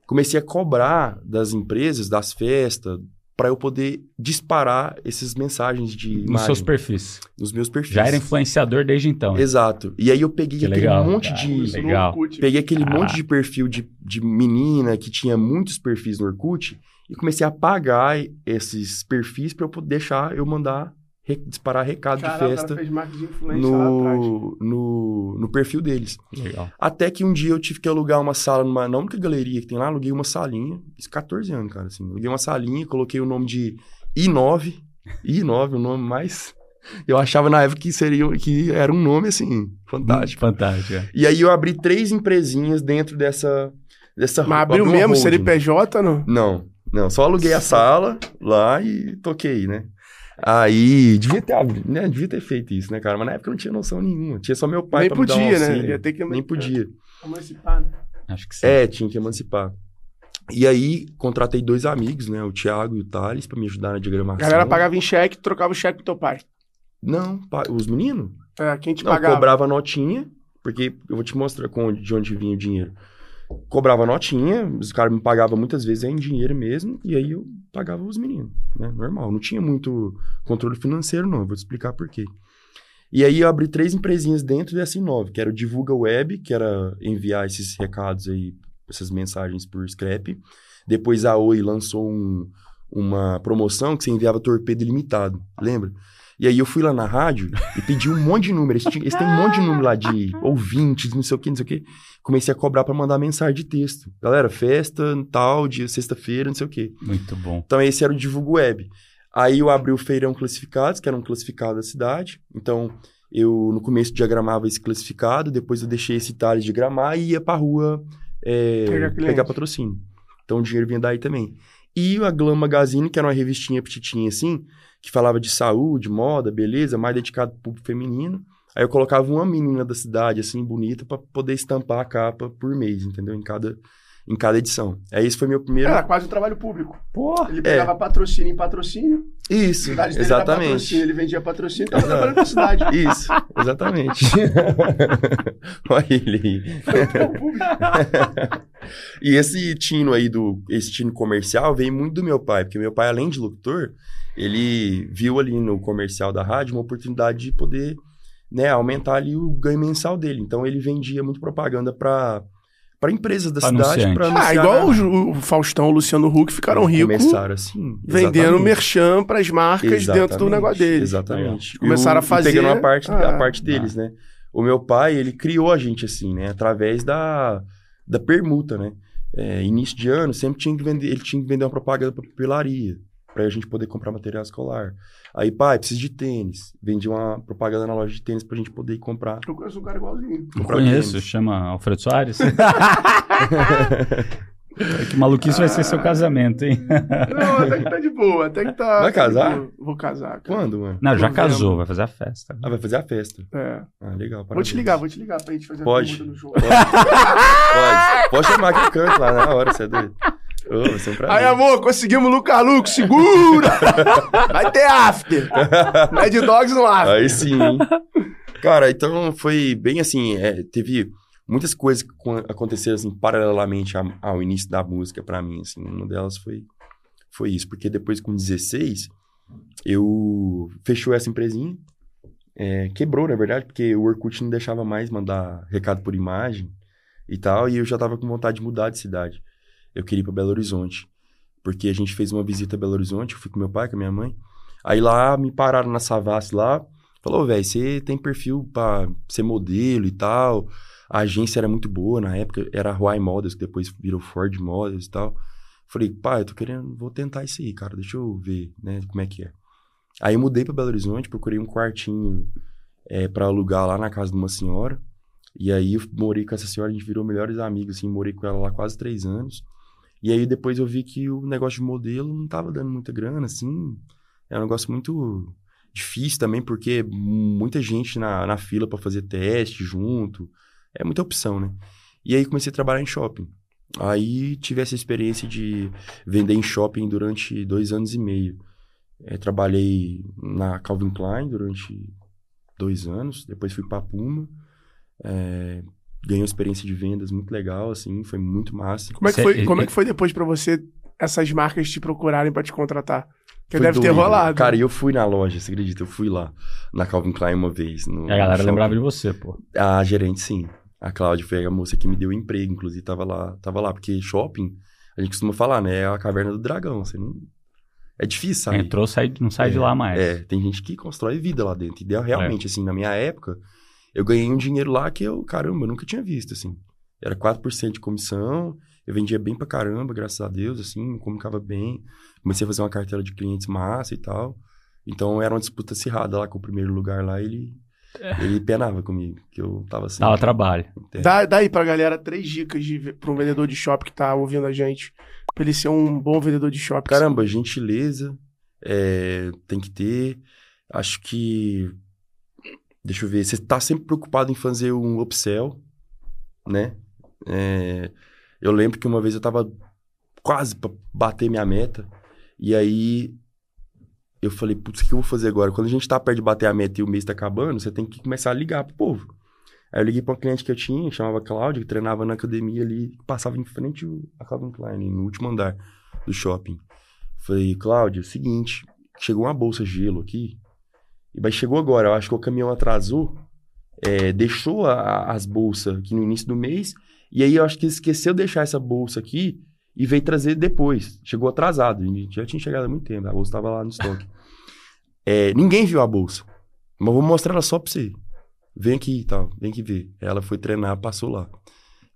Comecei a cobrar das empresas, das festas, para eu poder disparar essas mensagens de Nos imagem seus perfis. nos meus perfis. Já era influenciador desde então. Exato. E aí eu peguei Que aquele legal, monte cara. de... No Legal. Peguei aquele Ah. monte de perfil de, de menina que tinha muitos perfis no Orkut e comecei a apagar esses perfis para eu poder deixar eu mandar re- disparar recado Caralho, de festa de no, no, no perfil deles. Legal. Até que um dia eu tive que alugar uma sala numa na única galeria que tem lá, aluguei uma salinha, isso 14 anos, cara, assim. Aluguei uma salinha, coloquei o nome de I9, I9, o nome mais eu achava na época que seria que era um nome assim, fantástico. Fantástico. é. E aí eu abri três empresinhas dentro dessa. dessa Mas abriu mesmo, holding. CNPJ, não? Não, não. Só aluguei a sala lá e toquei, né? Aí, devia ter, abri- né? devia ter feito isso, né, cara? Mas na época eu não tinha noção nenhuma. Tinha só meu pai Nem pra me dar um podia, né? auxílio. Ia ter que Nem podia. emancipar, né? Acho que sim. É, tinha que emancipar. E aí, contratei dois amigos, né? O Thiago e o Thales, pra me ajudar na A diagramação. galera pagava em cheque, trocava o cheque pro teu pai. Não, pa- os meninos? É, quem te Não, pagava? cobrava notinha, porque eu vou te mostrar de onde vinha o dinheiro. Cobrava notinha, os caras me pagavam muitas vezes em dinheiro mesmo, e aí eu pagava os meninos, né? Normal. Não tinha muito controle financeiro, não. Eu vou te explicar por quê. E aí eu abri três empresinhas dentro dessa Inove, que era o Divulga Web, que era enviar esses recados aí, essas mensagens por scrap. Depois a Oi lançou um- uma promoção que você enviava torpedo ilimitado, lembra? E aí eu fui lá na rádio e pedi um monte de número. Eles, tinham- eles têm um monte de número lá de ouvintes, não sei o que, não sei o que. Comecei a cobrar pra mandar mensagem de texto. Galera, festa, tal, dia, sexta-feira, não sei o que. Muito bom. Então esse era o Divulgo Web. Aí eu abri o Feirão Classificados, que era um classificado da cidade. Então eu no começo diagramava esse classificado, depois eu deixei esse Thales diagramar e ia pra rua é, pegar patrocínio. Então o dinheiro vinha daí também. E a Glam Magazine, que era uma revistinha petitinha assim, que falava de saúde, moda, beleza, mais dedicado pro público feminino. Aí eu colocava uma menina da cidade, assim, bonita, pra poder estampar a capa por mês, entendeu? Em cada, em cada edição. Aí esse foi meu primeiro. Era quase um trabalho público. Porra. Ele pegava patrocínio em patrocínio, Isso, exatamente. ele vendia patrocínio, tava trabalhando pra cidade. Isso, exatamente. Olha ele aí. e esse tino aí do esse tino comercial veio muito do meu pai, porque meu pai além de locutor, ele viu ali no comercial da rádio uma oportunidade de poder, né, aumentar ali o ganho mensal dele. Então ele vendia muito propaganda para para empresas da cidade para Ah, anunciar. igual na- o, o Faustão, o Luciano Huck ficaram ricos Começaram assim, vendendo exatamente. merchan pras marcas dentro do Exatamente, negócio deles. Exatamente. Começaram o- a fazer- pegando a parte, Ah, a parte deles, né? O meu pai, ele criou a gente assim, né? Através da, da permuta, né? É, início de ano, sempre tinha que vender, ele tinha que vender uma propaganda pra papelaria, pra gente poder comprar material escolar. Aí, pai, preciso de tênis. Vendia uma propaganda na loja de tênis pra gente poder ir comprar. Eu conheço um cara igualzinho. Comprar conheço, tênis. chama Alfredo Soares. que maluquice vai ser seu casamento, hein? Não, até que tá de boa, até que tá. Vai casar? Vou casar, cara. Quando, mano? Não, já casou, vai fazer a festa. Ah, vai fazer a festa. É. Ah, legal. Vou te parabéns. ligar, vou te ligar pra gente fazer Pode. a pergunta no jogo. Pode. Pode chamar que eu canto lá na hora, você é doido. Prazer. Aí, amor, conseguimos o Lucas Luco, segura! Vai ter after! Mad Dogs no after. Aí sim. Cara, então foi bem assim, é, teve muitas coisas que acon- aconteceram assim paralelamente ao início da música pra mim, assim, uma delas foi foi isso, porque depois com 16 eu fechou essa empresinha, é, quebrou na verdade, porque o Orkut não deixava mais mandar recado por imagem e tal, e eu já tava com vontade de mudar de cidade. Eu queria ir pra Belo Horizonte, porque a gente fez uma visita a Belo Horizonte, eu fui com meu pai, com a minha mãe. Aí lá me pararam na Savassi lá, falou, velho, você tem perfil pra ser modelo e tal. A agência era muito boa na época, era a Huay Models, que depois virou Ford Models e tal. Falei, pai, eu tô querendo, vou tentar isso aí, cara, deixa eu ver, né, como é que é. Aí eu mudei pra Belo Horizonte, procurei um quartinho é, para alugar lá na casa de uma senhora. E aí eu morei com essa senhora, a gente virou melhores amigos, assim, morei com ela lá quase três anos. E aí depois eu vi que o negócio de modelo não tava dando muita grana, assim. É um negócio muito Difícil também porque muita gente na, na fila para fazer teste junto. É muita opção, né? E aí comecei a trabalhar em shopping. Aí tive essa experiência de vender em shopping durante dois anos e meio. É, trabalhei na Calvin Klein durante dois anos, depois fui para Puma. É, ganhei uma experiência de vendas muito legal, assim, foi muito massa. Como é que foi, como é que foi depois para você essas marcas te procurarem para te contratar? Porque Foi deve ter doido. rolado. Cara, e eu fui na loja, você acredita? Eu fui lá, na Calvin Klein uma vez. No, a galera no lembrava de você, pô. A gerente, sim. A Cláudia foi a moça que me deu emprego, inclusive, tava lá, tava lá. Porque shopping, a gente costuma falar, né? É a caverna do dragão, você não... É difícil sair. Entrou, sai, não sai de É, lá mais. É, tem gente que constrói vida lá dentro. E deu- realmente, assim, na minha época, eu ganhei um dinheiro lá que eu, caramba, eu nunca tinha visto, assim. Era 4% de comissão, eu vendia bem pra caramba, graças a Deus, assim, me comunicava bem. Comecei a fazer uma cartela de clientes massa e tal. Então era uma disputa acirrada lá com o primeiro lugar lá, ele, ele penava comigo, que eu tava assim. Dava trabalho. Dá, dá aí pra galera três dicas de, pra um vendedor de shopping que tá ouvindo a gente. Pra ele ser um bom vendedor de shopping. Caramba, gentileza é, tem que ter. Acho que. Deixa eu ver. Você tá sempre preocupado em fazer um upsell, né? É, eu lembro que uma vez eu tava quase pra bater minha meta. E aí eu falei, putz, o que eu vou fazer agora? Quando a gente tá perto de bater a meta e o mês tá acabando, você tem que começar a ligar pro povo. Aí eu liguei pra uma cliente que eu tinha, chamava Cláudia, que treinava na academia ali, passava em frente a Calvin Klein, no último andar do shopping. Falei, Cláudia, é o seguinte, chegou uma bolsa gelo aqui, mas chegou agora, eu acho que o caminhão atrasou, é, deixou a- as bolsas aqui no início do mês, e aí eu acho que esqueceu de deixar essa bolsa aqui e veio trazer depois. Chegou atrasado, e já tinha chegado há muito tempo, a bolsa estava lá no estoque. É, ninguém viu a bolsa, mas vou mostrar ela só pra você. Vem aqui e tal, vem aqui ver. Ela foi treinar, passou lá.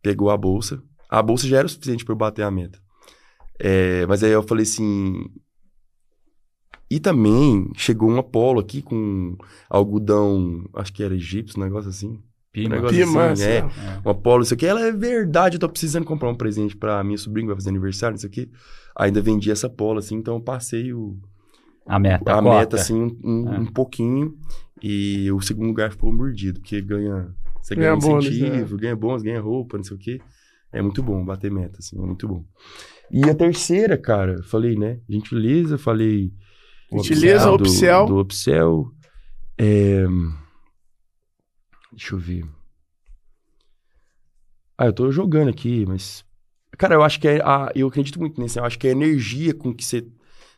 Pegou a bolsa. A bolsa já era o suficiente para eu bater a meta. É, mas aí eu falei assim. E também chegou um Apollo aqui com algodão, acho que era egípcio, um negócio assim. Um Pima. negócio Pima, assim, é. assim, Um Apollo, isso aqui. Ela é verdade, eu tô precisando comprar um presente pra minha sobrinha que vai fazer aniversário, isso aqui. Ainda vendi essa Apollo, assim, então eu passei o, A meta. a cota. meta, assim, um, um- É. um pouquinho. E o segundo lugar ficou mordido, porque ganha. Você Ganha ganha, bônus, incentivo, ganha bônus, ganha roupa, não sei o quê. É muito bom bater meta, assim, é muito bom. E a terceira, cara, falei, né? Gentileza, falei. Gentileza, do- upsell. Do, upsell. É, Deixa eu ver. Ah, eu tô jogando aqui, mas. Cara, eu acho que é. A... Eu acredito muito nisso. Eu acho que a energia com que você,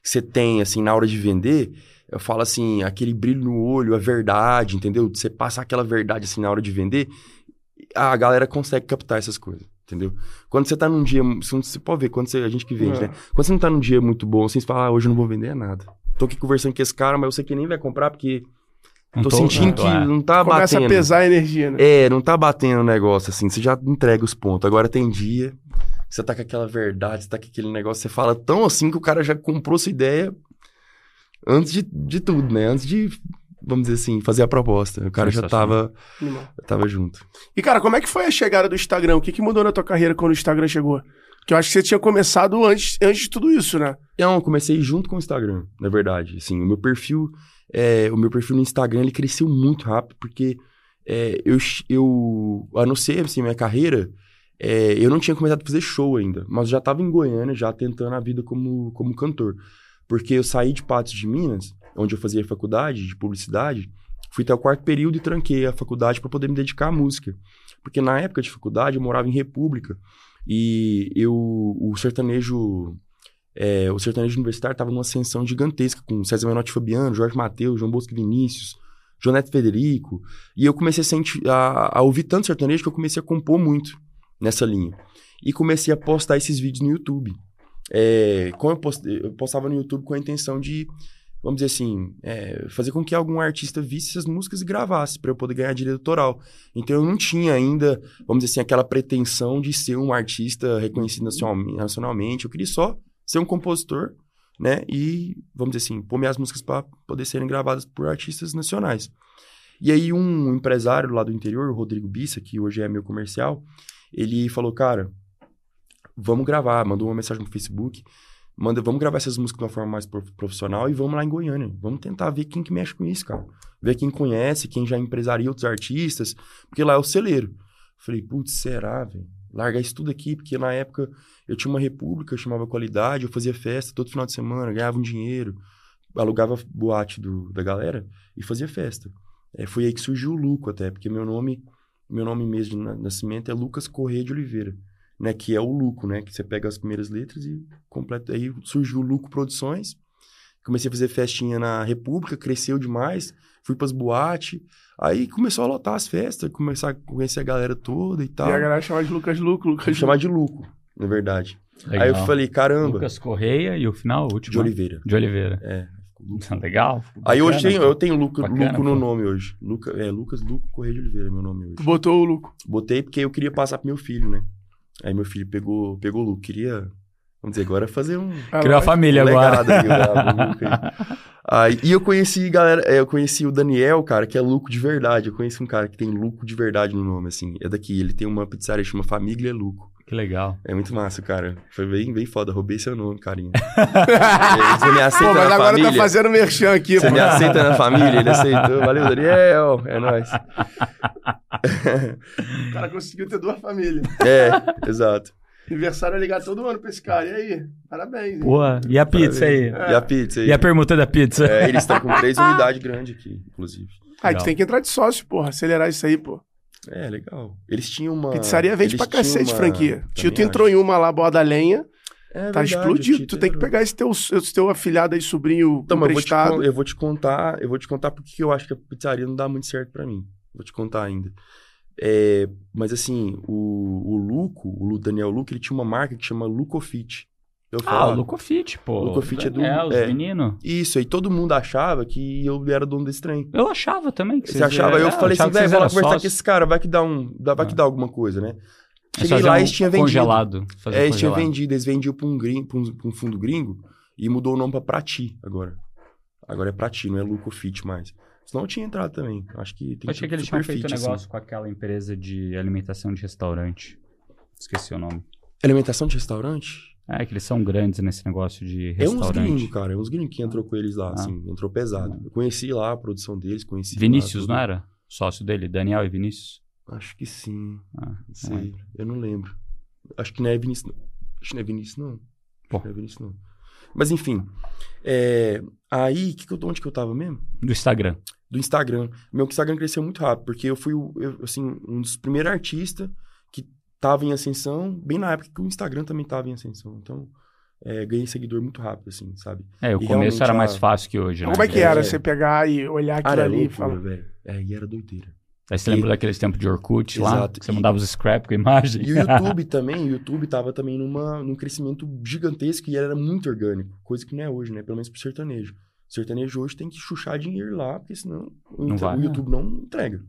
você tem, assim, na hora de vender. Eu falo assim, aquele brilho no olho, a verdade, entendeu? Você passar aquela verdade, assim, na hora de vender. A galera consegue captar essas coisas, entendeu? Quando você tá num dia. Você você pode ver, quando você, a gente que vende, É. né? Quando você não tá num dia muito bom, assim, você fala, ah, hoje eu não vou vender nada. Tô aqui conversando com esse cara, mas eu sei que nem vai comprar porque Não tô, tô- sentindo não, que é. não tá Começa batendo. a pesar a energia, né? É, não tá batendo o negócio assim, você já entrega os pontos. Agora tem dia, você tá com aquela verdade, você tá com aquele negócio, você fala tão assim que o cara já comprou sua ideia antes de, de tudo, né? Antes de, vamos dizer assim, fazer a proposta. O cara já tava, tava junto. E, cara, como é que foi a chegada do Instagram? O que, que mudou na tua carreira quando o Instagram chegou? Porque eu acho que você tinha começado antes, antes de tudo isso, né? Não, comecei junto com o Instagram, na verdade. Assim, o meu perfil, é, o meu perfil no Instagram, ele cresceu muito rápido, porque é, eu, eu, a assim, minha carreira, é, eu não tinha começado a fazer show ainda, mas já estava em Goiânia, já tentando a vida como, como cantor. Porque eu saí de Patos de Minas, onde eu fazia faculdade de publicidade, fui até o quarto período e tranquei a faculdade para poder me dedicar à música. Porque na época de faculdade eu morava em República e eu, o sertanejo é, o sertanejo universitário estava numa ascensão gigantesca com César Menotti Fabiano, Jorge Mateus, João Bosco Vinícius, Joneto Federico. E eu comecei a, sentir, a, a ouvir tanto sertanejo que eu comecei a compor muito nessa linha. E comecei a postar esses vídeos no YouTube. É, como eu, post, eu postava no YouTube com a intenção de, vamos dizer assim, é, fazer com que algum artista visse essas músicas e gravasse para eu poder ganhar direito autoral. Então eu não tinha ainda, vamos dizer assim, aquela pretensão de ser um artista reconhecido nacionalmente. Eu queria só ser um compositor, né? E, vamos dizer assim, pôr minhas músicas para poder serem gravadas por artistas nacionais. E aí um empresário lá do interior, o Rodrigo Bissa, que hoje é meu comercial, ele falou, cara, vamos gravar, mandou uma mensagem no Facebook, Manda, vamos gravar essas músicas de uma forma mais prof- profissional e vamos lá em Goiânia. Vamos tentar ver quem que mexe com isso, cara. Ver quem conhece, quem já empresaria outros artistas, porque lá é o celeiro. Falei, putz, será, velho? Largar isso tudo aqui, porque na época eu tinha uma república, eu chamava qualidade, eu fazia festa todo final de semana, ganhava um dinheiro, alugava boate do, da galera e fazia festa. É, foi aí que surgiu o Luco até, porque meu nome, meu nome mesmo de na- nascimento é Lucas Correia de Oliveira, né? Que é o Luco, né? Que você pega as primeiras letras e completa. Aí surgiu o Luco Produções. Comecei a fazer festinha na República, cresceu demais, fui pras boates. Aí começou a lotar as festas, começar a conhecer a galera toda e tal. E a galera chama de Lucas Luco, Lucas chamar de Luco, na verdade. Legal. Aí eu falei, caramba, Lucas Correia e o final, o último. de Oliveira. De Oliveira. É. Luco. Legal. Aí hoje Bacana, eu tenho Luca, Bacana, Luco no pô. nome hoje. Luca, é, Lucas Luco Correia de Oliveira é meu nome hoje. Tu botou o Luco. Botei porque eu queria passar pro meu filho, né? Aí meu filho pegou, pegou o Luco. Queria, vamos dizer, agora fazer um, Ah, Criou a lógico. família um agora. aí, Luca aí. E eu conheci, galera, é, eu conheci o Daniel, cara, que é Luco de verdade. Eu conheci um cara que tem Luco de verdade no nome, assim. É daqui, ele tem uma pizzaria que chama Família Luco. Que legal. É muito massa, cara. Foi bem, bem foda. Roubei seu nome, carinha. É, Você me aceita Pô, mas na agora família? tá fazendo merchan aqui, Você pô. me aceita na família? Ele aceitou. Valeu, Daniel. É nóis. O cara conseguiu ter duas famílias. É, exato. Aniversário é ligar todo ano pra esse cara. E aí? Parabéns. hein? Boa. E a pizza aí? E a pizza aí? E a permuta da pizza? É, eles estão com três unidades grandes aqui, inclusive. Ah, Legal. tu tem que entrar de sócio, porra. Acelerar isso aí, pô. É, legal. Eles tinham uma... Pizzaria vende pra cacete uma- franquia. Tito entrou em uma lá, borda lenha. É Tá verdade, explodido. Tu tem que pegar esse teu, esse teu afilhado aí, sobrinho Então, mas eu vou, te, emprestado. eu vou te contar, eu vou te contar porque eu acho que a pizzaria não dá muito certo pra mim. Vou te contar ainda. É, mas assim, o, o Luco, o Daniel Luco, ele tinha uma marca que chama Lucofit. Eu Ah, o Lucofit, pô. O Lucofit é do- É, os é. meninos. Isso, aí todo mundo achava que eu era dono desse trem. Eu achava também que Você achava? Eu é, falei achava assim, velho, vou lá conversar com sócios. esse cara, vai que dá um. dá- vai que Ah. dá alguma coisa, né? Eles Cheguei lá e eles tinham vendido. Congelado. É, eles tinham vendido, eles vendiam pra um, gringo, pra, um, pra um fundo gringo e mudou o nome pra Prati agora. Agora é Prati, não é Lucofit mais. Senão eu tinha entrado também. Acho que tem Eu achei que eles tinham feito um fit, assim. negócio com aquela empresa de alimentação de restaurante. Esqueci o nome. Alimentação de restaurante? É, que eles são grandes nesse negócio de É uns restaurante. gringos, cara. É uns gringos que entrou com eles lá, Ah. assim. Entrou pesado. Eu conheci lá a produção deles, conheci. Vinícius, lá, não era? Sócio dele, Daniel e Vinícius? Acho que sim. Ah, Não sei. Eu não lembro. Acho que não é Vinícius, não. Acho que não é Vinícius, não. Pô. Acho que não é Vinícius, não. Mas enfim. é, Aí, que que eu, onde que eu tava mesmo? Do Instagram. do Instagram. Meu Instagram cresceu muito rápido, porque eu fui, eu, assim, um dos primeiros artistas que tava em ascensão, bem na época que o Instagram também tava em ascensão. Então, é, ganhei seguidor muito rápido, assim, sabe? É, o E começo era a- mais fácil que hoje, né? Como é que É, era é. você pegar e olhar aquilo Cara, é ali e loucura, falar? velho. É, e era doideira. Aí você lembra daqueles tempos de Orkut lá? Exato. Que você E- mandava os scrap com a imagem? E o YouTube também, o YouTube tava também numa, num crescimento gigantesco e era muito orgânico, coisa que não é hoje, né? Pelo menos pro sertanejo. O sertanejo hoje tem que chuchar dinheiro lá, porque senão o, Não inter- vai, o né? YouTube não entrega.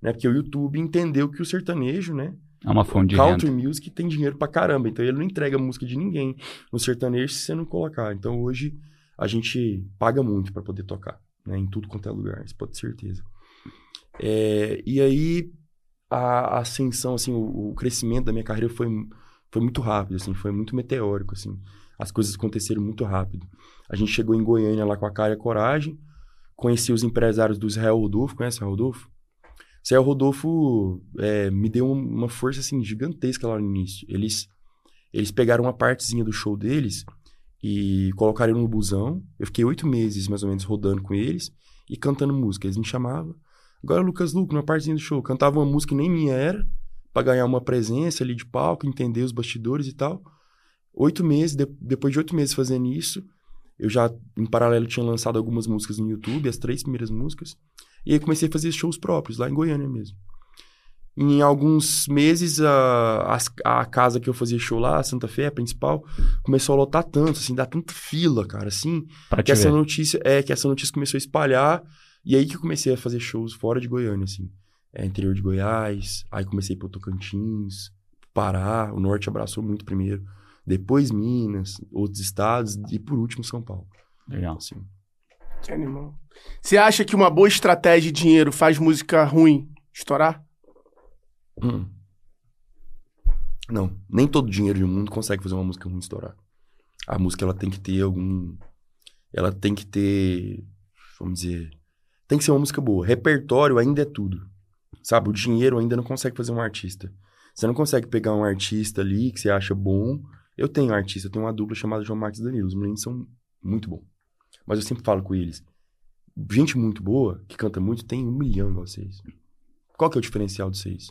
Né? Porque o YouTube entendeu que o sertanejo, né? É uma fonte de country renda. music tem dinheiro pra caramba, então ele não entrega música de ninguém no sertanejo se você não colocar. Então hoje a gente paga muito pra poder tocar, né? Em tudo quanto é lugar, isso pode ter certeza. É, e aí a ascensão, assim, o, o crescimento da minha carreira foi, foi muito rápido, assim, foi muito meteórico, assim. As coisas aconteceram muito rápido. A gente chegou em Goiânia lá com a cara e a coragem, conheci os empresários do Israel Rodolfo, conhece o Rodolfo? Israel Rodolfo é, me deu um- uma força, assim, gigantesca lá no início. Eles, eles pegaram uma partezinha do show deles e colocaram no busão. Eu fiquei oito meses, mais ou menos, rodando com eles e cantando música. Eles me chamavam. Agora, Lucas Luco, numa partezinha do show, cantava uma música que nem minha era, pra ganhar uma presença ali de palco, entender os bastidores e tal. Oito meses, de- depois de oito meses fazendo isso, eu já, em paralelo, tinha lançado algumas músicas no YouTube, as três primeiras músicas. E aí comecei a fazer shows próprios, lá em Goiânia mesmo. Em alguns meses, a, as- a, casa que eu fazia show lá, a Santa Fé, a principal, começou a lotar tanto, assim, dar tanta fila, cara, assim, Pra que essa ver. notícia é que essa notícia começou a espalhar e aí que eu comecei a fazer shows fora de Goiânia assim é, interior de Goiás aí comecei para Tocantins Pará o norte abraçou muito primeiro depois Minas outros estados e por último São Paulo Legal. assim Que animal. Você acha que uma boa estratégia de dinheiro faz música ruim estourar? Hum. não nem todo dinheiro do mundo consegue fazer uma música ruim estourar A música, ela tem que ter algum... Ela tem que ter, vamos dizer... Tem que ser uma música boa. Repertório ainda é tudo. Sabe? O dinheiro ainda não consegue fazer um artista. Você não consegue pegar um artista ali que você acha bom. Eu tenho um artista, eu tenho uma dupla chamada João Marcos e Danilo. Os meninos são muito bons. Mas eu sempre falo com eles. Gente muito boa, que canta muito, tem um milhão igual vocês. Qual que é o diferencial de vocês?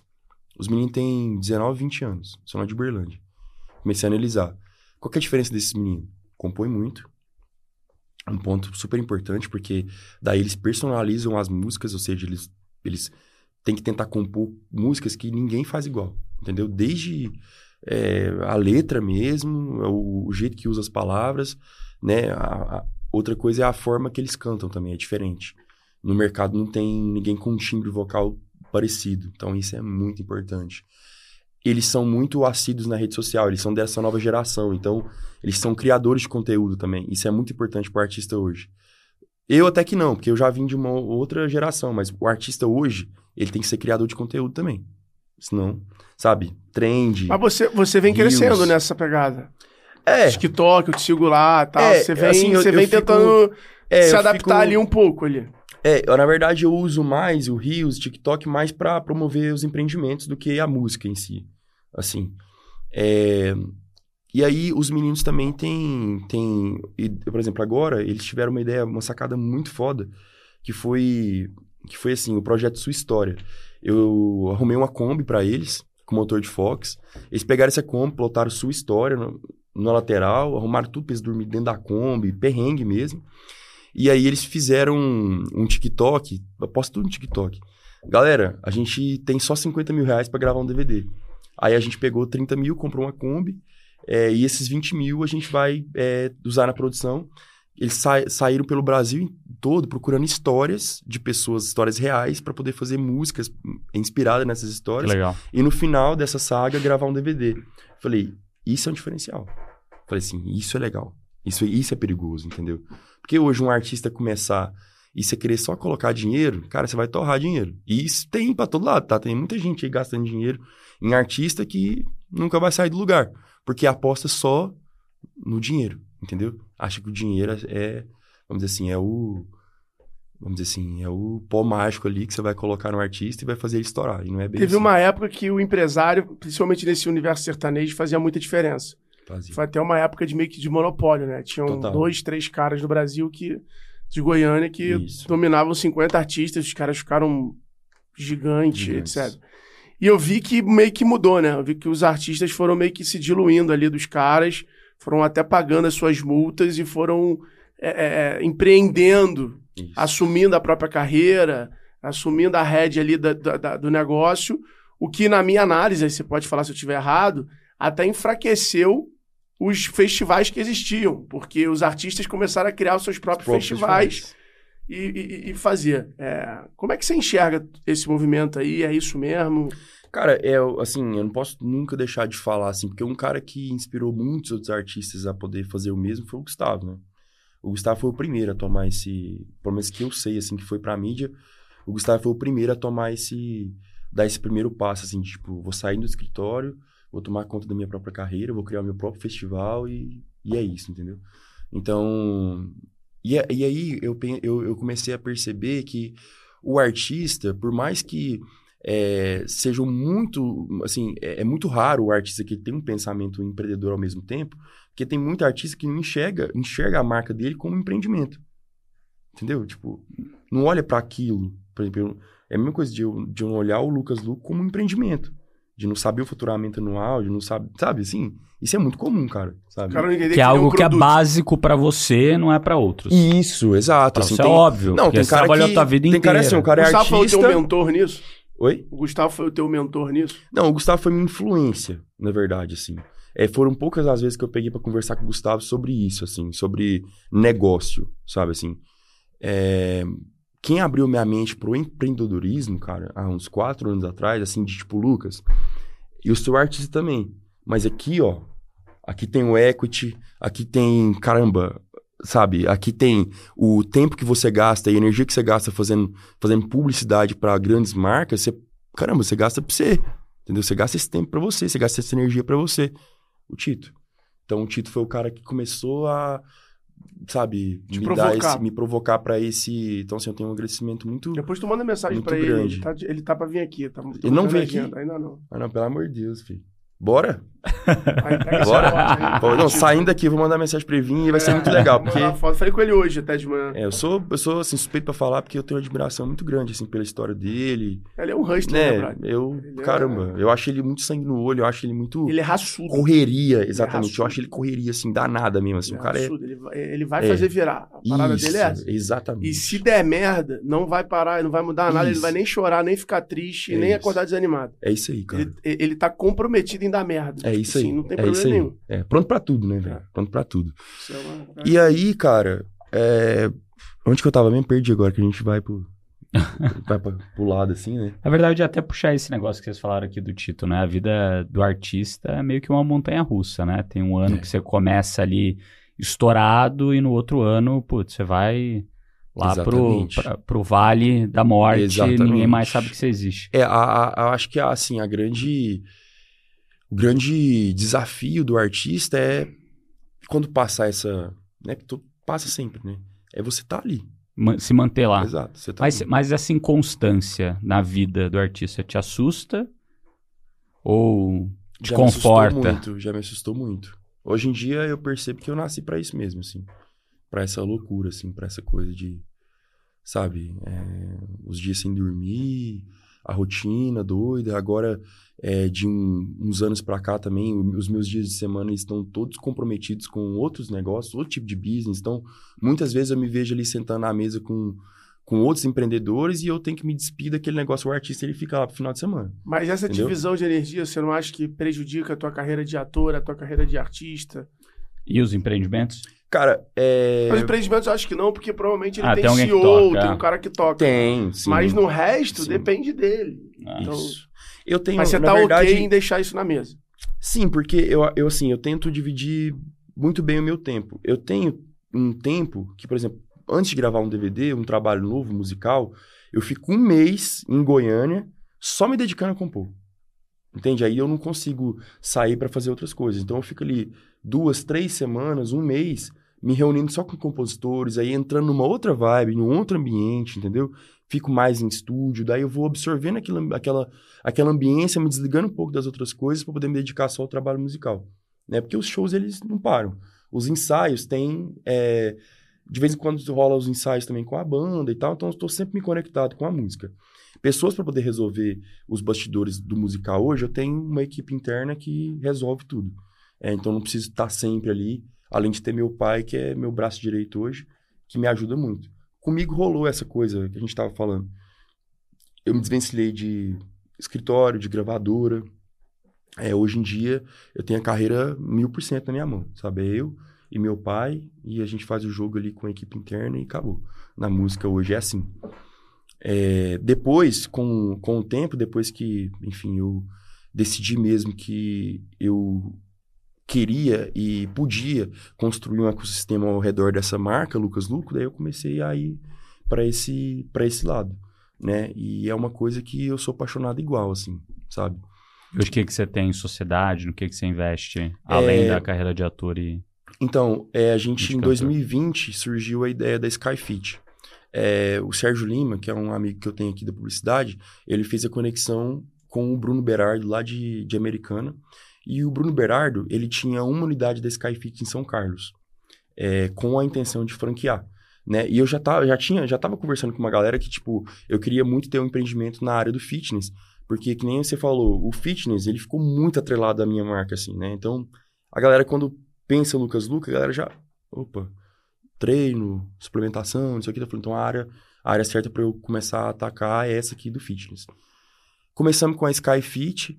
Os meninos têm 19, 20 anos. São lá de Berlândia. Comecei a analisar. Qual que é a diferença desses meninos? Compõe muito. Um ponto super importante, porque daí eles personalizam as músicas, ou seja, eles, eles têm que tentar compor músicas que ninguém faz igual. Entendeu? Desde é, a letra mesmo, o, o, jeito que usa as palavras, né? A, a, outra coisa é a forma que eles cantam também, é diferente. No mercado não tem ninguém com um timbre vocal parecido. Então isso é muito importante. Eles são muito assíduos na rede social, eles são dessa nova geração, então eles são criadores de conteúdo também. Isso é muito importante para o artista hoje. Eu até que não, porque eu já vim de uma outra geração, mas o artista hoje, ele tem que ser criador de conteúdo também. Senão, sabe, trend. Mas você, você vem crescendo nessa pegada. É. TikTok, eu te sigo lá tal. É, você vem, assim, você vem fico, tentando é, se adaptar fico... ali um pouco ali. É, eu, na verdade eu uso mais o Reels, TikTok, mais para promover os empreendimentos do que a música em si. Assim. É... E aí os meninos também têm, têm e, por exemplo, agora eles tiveram uma ideia, uma sacada muito foda, que foi que foi assim, o projeto Sua História. Eu arrumei uma Kombi para eles, com motor de Fox. Eles pegaram essa Kombi, plotaram Sua História no, na lateral, arrumaram tudo para eles dormir dentro da Kombi, perrengue mesmo. E aí eles fizeram um, um TikTok, eu posto tudo no TikTok. Galera, a gente tem só 50 mil reais para gravar um DVD. Aí a gente pegou 30 mil, comprou uma Kombi, é, e esses 20 mil a gente vai é, usar na produção. Eles sa saíram pelo Brasil todo procurando histórias de pessoas, histórias reais, para poder fazer músicas inspiradas nessas histórias. Que legal. E no final dessa saga, gravar um DVD. Falei, isso é um diferencial. Falei assim, isso é legal. Isso, isso é perigoso, entendeu? Porque hoje um artista começar e você querer só colocar dinheiro, cara, você vai torrar dinheiro. E isso tem para todo lado, tá? Tem muita gente aí gastando dinheiro em artista que nunca vai sair do lugar. Porque aposta só no dinheiro, entendeu? Acha que o dinheiro é, vamos dizer assim, é o. Vamos dizer assim, é o pó mágico ali que você vai colocar no artista e vai fazer ele estourar. E não é bem Teve assim. uma época que o empresário, principalmente nesse universo sertanejo, fazia muita diferença. Fazia. Foi até uma época de meio que de monopólio, né? Tinham Total. dois, três caras no Brasil que de Goiânia que Isso. dominavam 50 artistas, os caras ficaram gigantes, etc. E eu vi que meio que mudou, né? Eu vi que os artistas foram meio que se diluindo ali dos caras, foram até pagando as suas multas e foram é, é, é empreendendo, Isso. assumindo a própria carreira, assumindo a rédea ali da, da, do negócio, o que na minha análise, aí você pode falar se eu estiver errado, até enfraqueceu os festivais que existiam, porque os artistas começaram a criar os seus próprios, os próprios festivais, festivais. E, e, e, fazer. É, como é que você enxerga esse movimento aí? É isso mesmo? Cara, é assim, eu não posso nunca deixar de falar assim, porque um cara que inspirou muitos outros artistas a poder fazer o mesmo foi o Gustavo, né? O Gustavo foi o primeiro a tomar esse, pelo menos que eu sei, assim, que foi pra mídia, o Gustavo foi o primeiro a tomar esse, dar esse primeiro passo, assim, de, tipo, vou sair do escritório, vou tomar conta da minha própria carreira, vou criar o meu próprio festival e, e é isso, entendeu? Então, e, e aí eu, eu, eu comecei a perceber que o artista, por mais que é, sejam muito, assim, é, é, muito raro o artista que tem um pensamento empreendedor ao mesmo tempo, porque tem muito artista que não enxerga, enxerga a marca dele como um empreendimento. Entendeu? Tipo, não olha para aquilo. Por exemplo, é a mesma coisa de eu, de eu olhar o Lucas Lu como um empreendimento de não saber o faturamento anual, de não saber, sabe, assim, isso é muito comum, cara, sabe? Cara que, que é algo um que é básico para você, não é para outros. Isso, exato. Pra assim, é tem... é óbvio, não, tem cara trabalhou que... a tua vida tem inteira. Cara assim, o cara é Gustavo artista... foi o teu mentor nisso? Oi? O Gustavo foi o teu mentor nisso? Não, o Gustavo foi minha influência, na verdade, assim. É, foram poucas as vezes que eu peguei para conversar com o Gustavo sobre isso, assim, sobre negócio, sabe, assim. É, quem abriu minha mente pro empreendedorismo, cara, há uns quatro anos atrás, assim, de tipo, Lucas, e o artista também. Mas aqui, ó, aqui tem o equity, aqui tem, caramba, sabe? Aqui tem o tempo que você gasta e a energia que você gasta fazendo, fazendo publicidade para grandes marcas, você, caramba, você gasta pra você. Entendeu? Você gasta esse tempo para você, você gasta essa energia para você. O Tito. Então o Tito foi o cara que começou a, sabe, Te me provocar. esse, me provocar pra esse. Então, assim, eu tenho um agradecimento muito. Depois tu manda mensagem pra ele. Ele tá, ele tá pra vir aqui. Tá, Ele não tá veio na aqui? Ainda não. Ah, não, pelo amor de Deus, filho. Bora? Bora? Pô, Não, saindo daqui, eu vou mandar mensagem pra ele vir e vai ser muito legal, Vou porque. foto. Falei com ele hoje, até de manhã. É, eu sou, eu sou assim, suspeito pra falar porque eu tenho uma admiração muito grande, assim, pela história dele. Ele é um hustler, né, Né, eu, Ele é- caramba, eu acho ele muito sangue no olho, eu acho ele muito Ele é raçudo. correria, exatamente. raçudo. eu acho ele correria, assim, danada mesmo, assim, Ele o cara é... Ele vai, ele vai É. fazer virar. A parada Isso, dele é essa. exatamente. E se der merda, não vai parar, não vai mudar nada, ele Isso. não vai nem chorar, nem ficar triste, É nem acordar desanimado. É isso aí, cara. Ele, ele tá comprometido em dar merda. É isso aí. assim, não tem é problema isso aí. nenhum. É, pronto pra tudo, né, velho? É. Pronto pra tudo. É uma- E aí, cara, é... onde que eu tava? mesmo perdi agora, que a gente vai pro, vai pra, pro lado, assim, né? Na verdade, até puxar esse negócio que vocês falaram aqui do Tito, né? A vida do artista é meio que uma montanha russa, né? Tem um ano É. que você começa ali estourado e no outro ano, putz, você vai lá pro, pra- pro vale da morte e Exatamente. ninguém mais sabe que você existe. É, a, a- a- acho que, assim, a grande... O grande desafio do artista é quando passar essa... Né? tu- Passa sempre, né? É você tá ali. Se manter lá. Exato. Tá Mas, ali. mas essa inconstância na vida do artista te assusta? Ou te já me conforta? muito, já me assustou muito. Hoje em dia eu percebo que eu nasci pra isso mesmo, assim. Pra essa loucura, assim, pra essa coisa de, sabe, é, os dias sem dormir, a rotina doida. Agora, é, de um- uns anos pra cá também, os meus dias de semana estão todos comprometidos com outros negócios, outro tipo de business. Então, muitas vezes eu me vejo ali sentando na mesa com, com outros empreendedores e eu tenho que me despedir daquele negócio. O artista, ele fica lá pro final de semana. Mas essa Entendeu? divisão de energia, você não acha que prejudica a tua carreira de ator, a tua carreira de artista? E os empreendimentos? Cara, é... Os empreendimentos eu acho que não, porque provavelmente ele Ah, tem, tem CEO, toca, tem é. um cara que toca. Tem, sim. Mas no resto, Sim. depende dele. Ah, Então, Isso. Eu tenho, Mas você tá verdade... ok em deixar isso na mesa. Sim, porque eu, eu, assim, eu tento dividir muito bem o meu tempo. Eu tenho um tempo que, por exemplo, antes de gravar um DVD, um trabalho novo, musical, eu fico um mês em Goiânia só me dedicando a compor. Entende? Aí eu não consigo sair para fazer outras coisas. Então eu fico ali duas, três semanas, um mês, me reunindo só com compositores, aí entrando numa outra vibe, num outro ambiente, entendeu? Fico mais em estúdio, daí eu vou absorvendo aquilo, aquela, aquela ambiência, me desligando um pouco das outras coisas para poder me dedicar só ao trabalho musical. Né? Porque os shows, eles não param. Os ensaios têm... é, de vez em quando rola os ensaios também com a banda e tal, então eu estou sempre me conectado com a música. Pessoas para poder resolver os bastidores do musical hoje, eu tenho uma equipe interna que resolve tudo. É, então não preciso estar sempre ali, além de ter meu pai, que é meu braço direito hoje, que me ajuda muito. Comigo rolou essa coisa que a gente estava falando. Eu me desvencilhei de escritório, de gravadora. É, hoje em dia, eu tenho a carreira mil por cento na minha mão, sabe? É eu e meu pai, e a gente faz o jogo ali com a equipe interna e acabou. Na música hoje é assim. É, depois, com, com o tempo, depois que, enfim, eu decidi mesmo que eu queria e podia construir um ecossistema ao redor dessa marca, Lucas Luco, daí eu comecei a ir para esse, para esse lado, né? E é uma coisa que eu sou apaixonado igual, assim, sabe? Hoje, o que, que você tem em sociedade? No que, que você investe? Além É, da carreira de ator e... Então, é, a gente, em Indicator. 2020, surgiu a ideia da Skyfit. É, o Sérgio Lima, que é um amigo que eu tenho aqui da publicidade, ele fez a conexão com o Bruno Berardo, lá de, de Americana. E o Bruno Berardo, ele tinha uma unidade da Skyfit em São Carlos, é, com a intenção de franquear. Né? E eu já tava, já tinha, já tava conversando com uma galera que, tipo, eu queria muito ter um empreendimento na área do fitness, porque, que nem você falou, o fitness, ele ficou muito atrelado à minha marca, assim, né? Então, a galera, quando pensa Lucas Luca, a galera já, opa, treino, suplementação, não sei o que, eu falei, então a área, a área certa para eu começar a atacar é essa aqui do fitness. Começamos com a Sky Fit,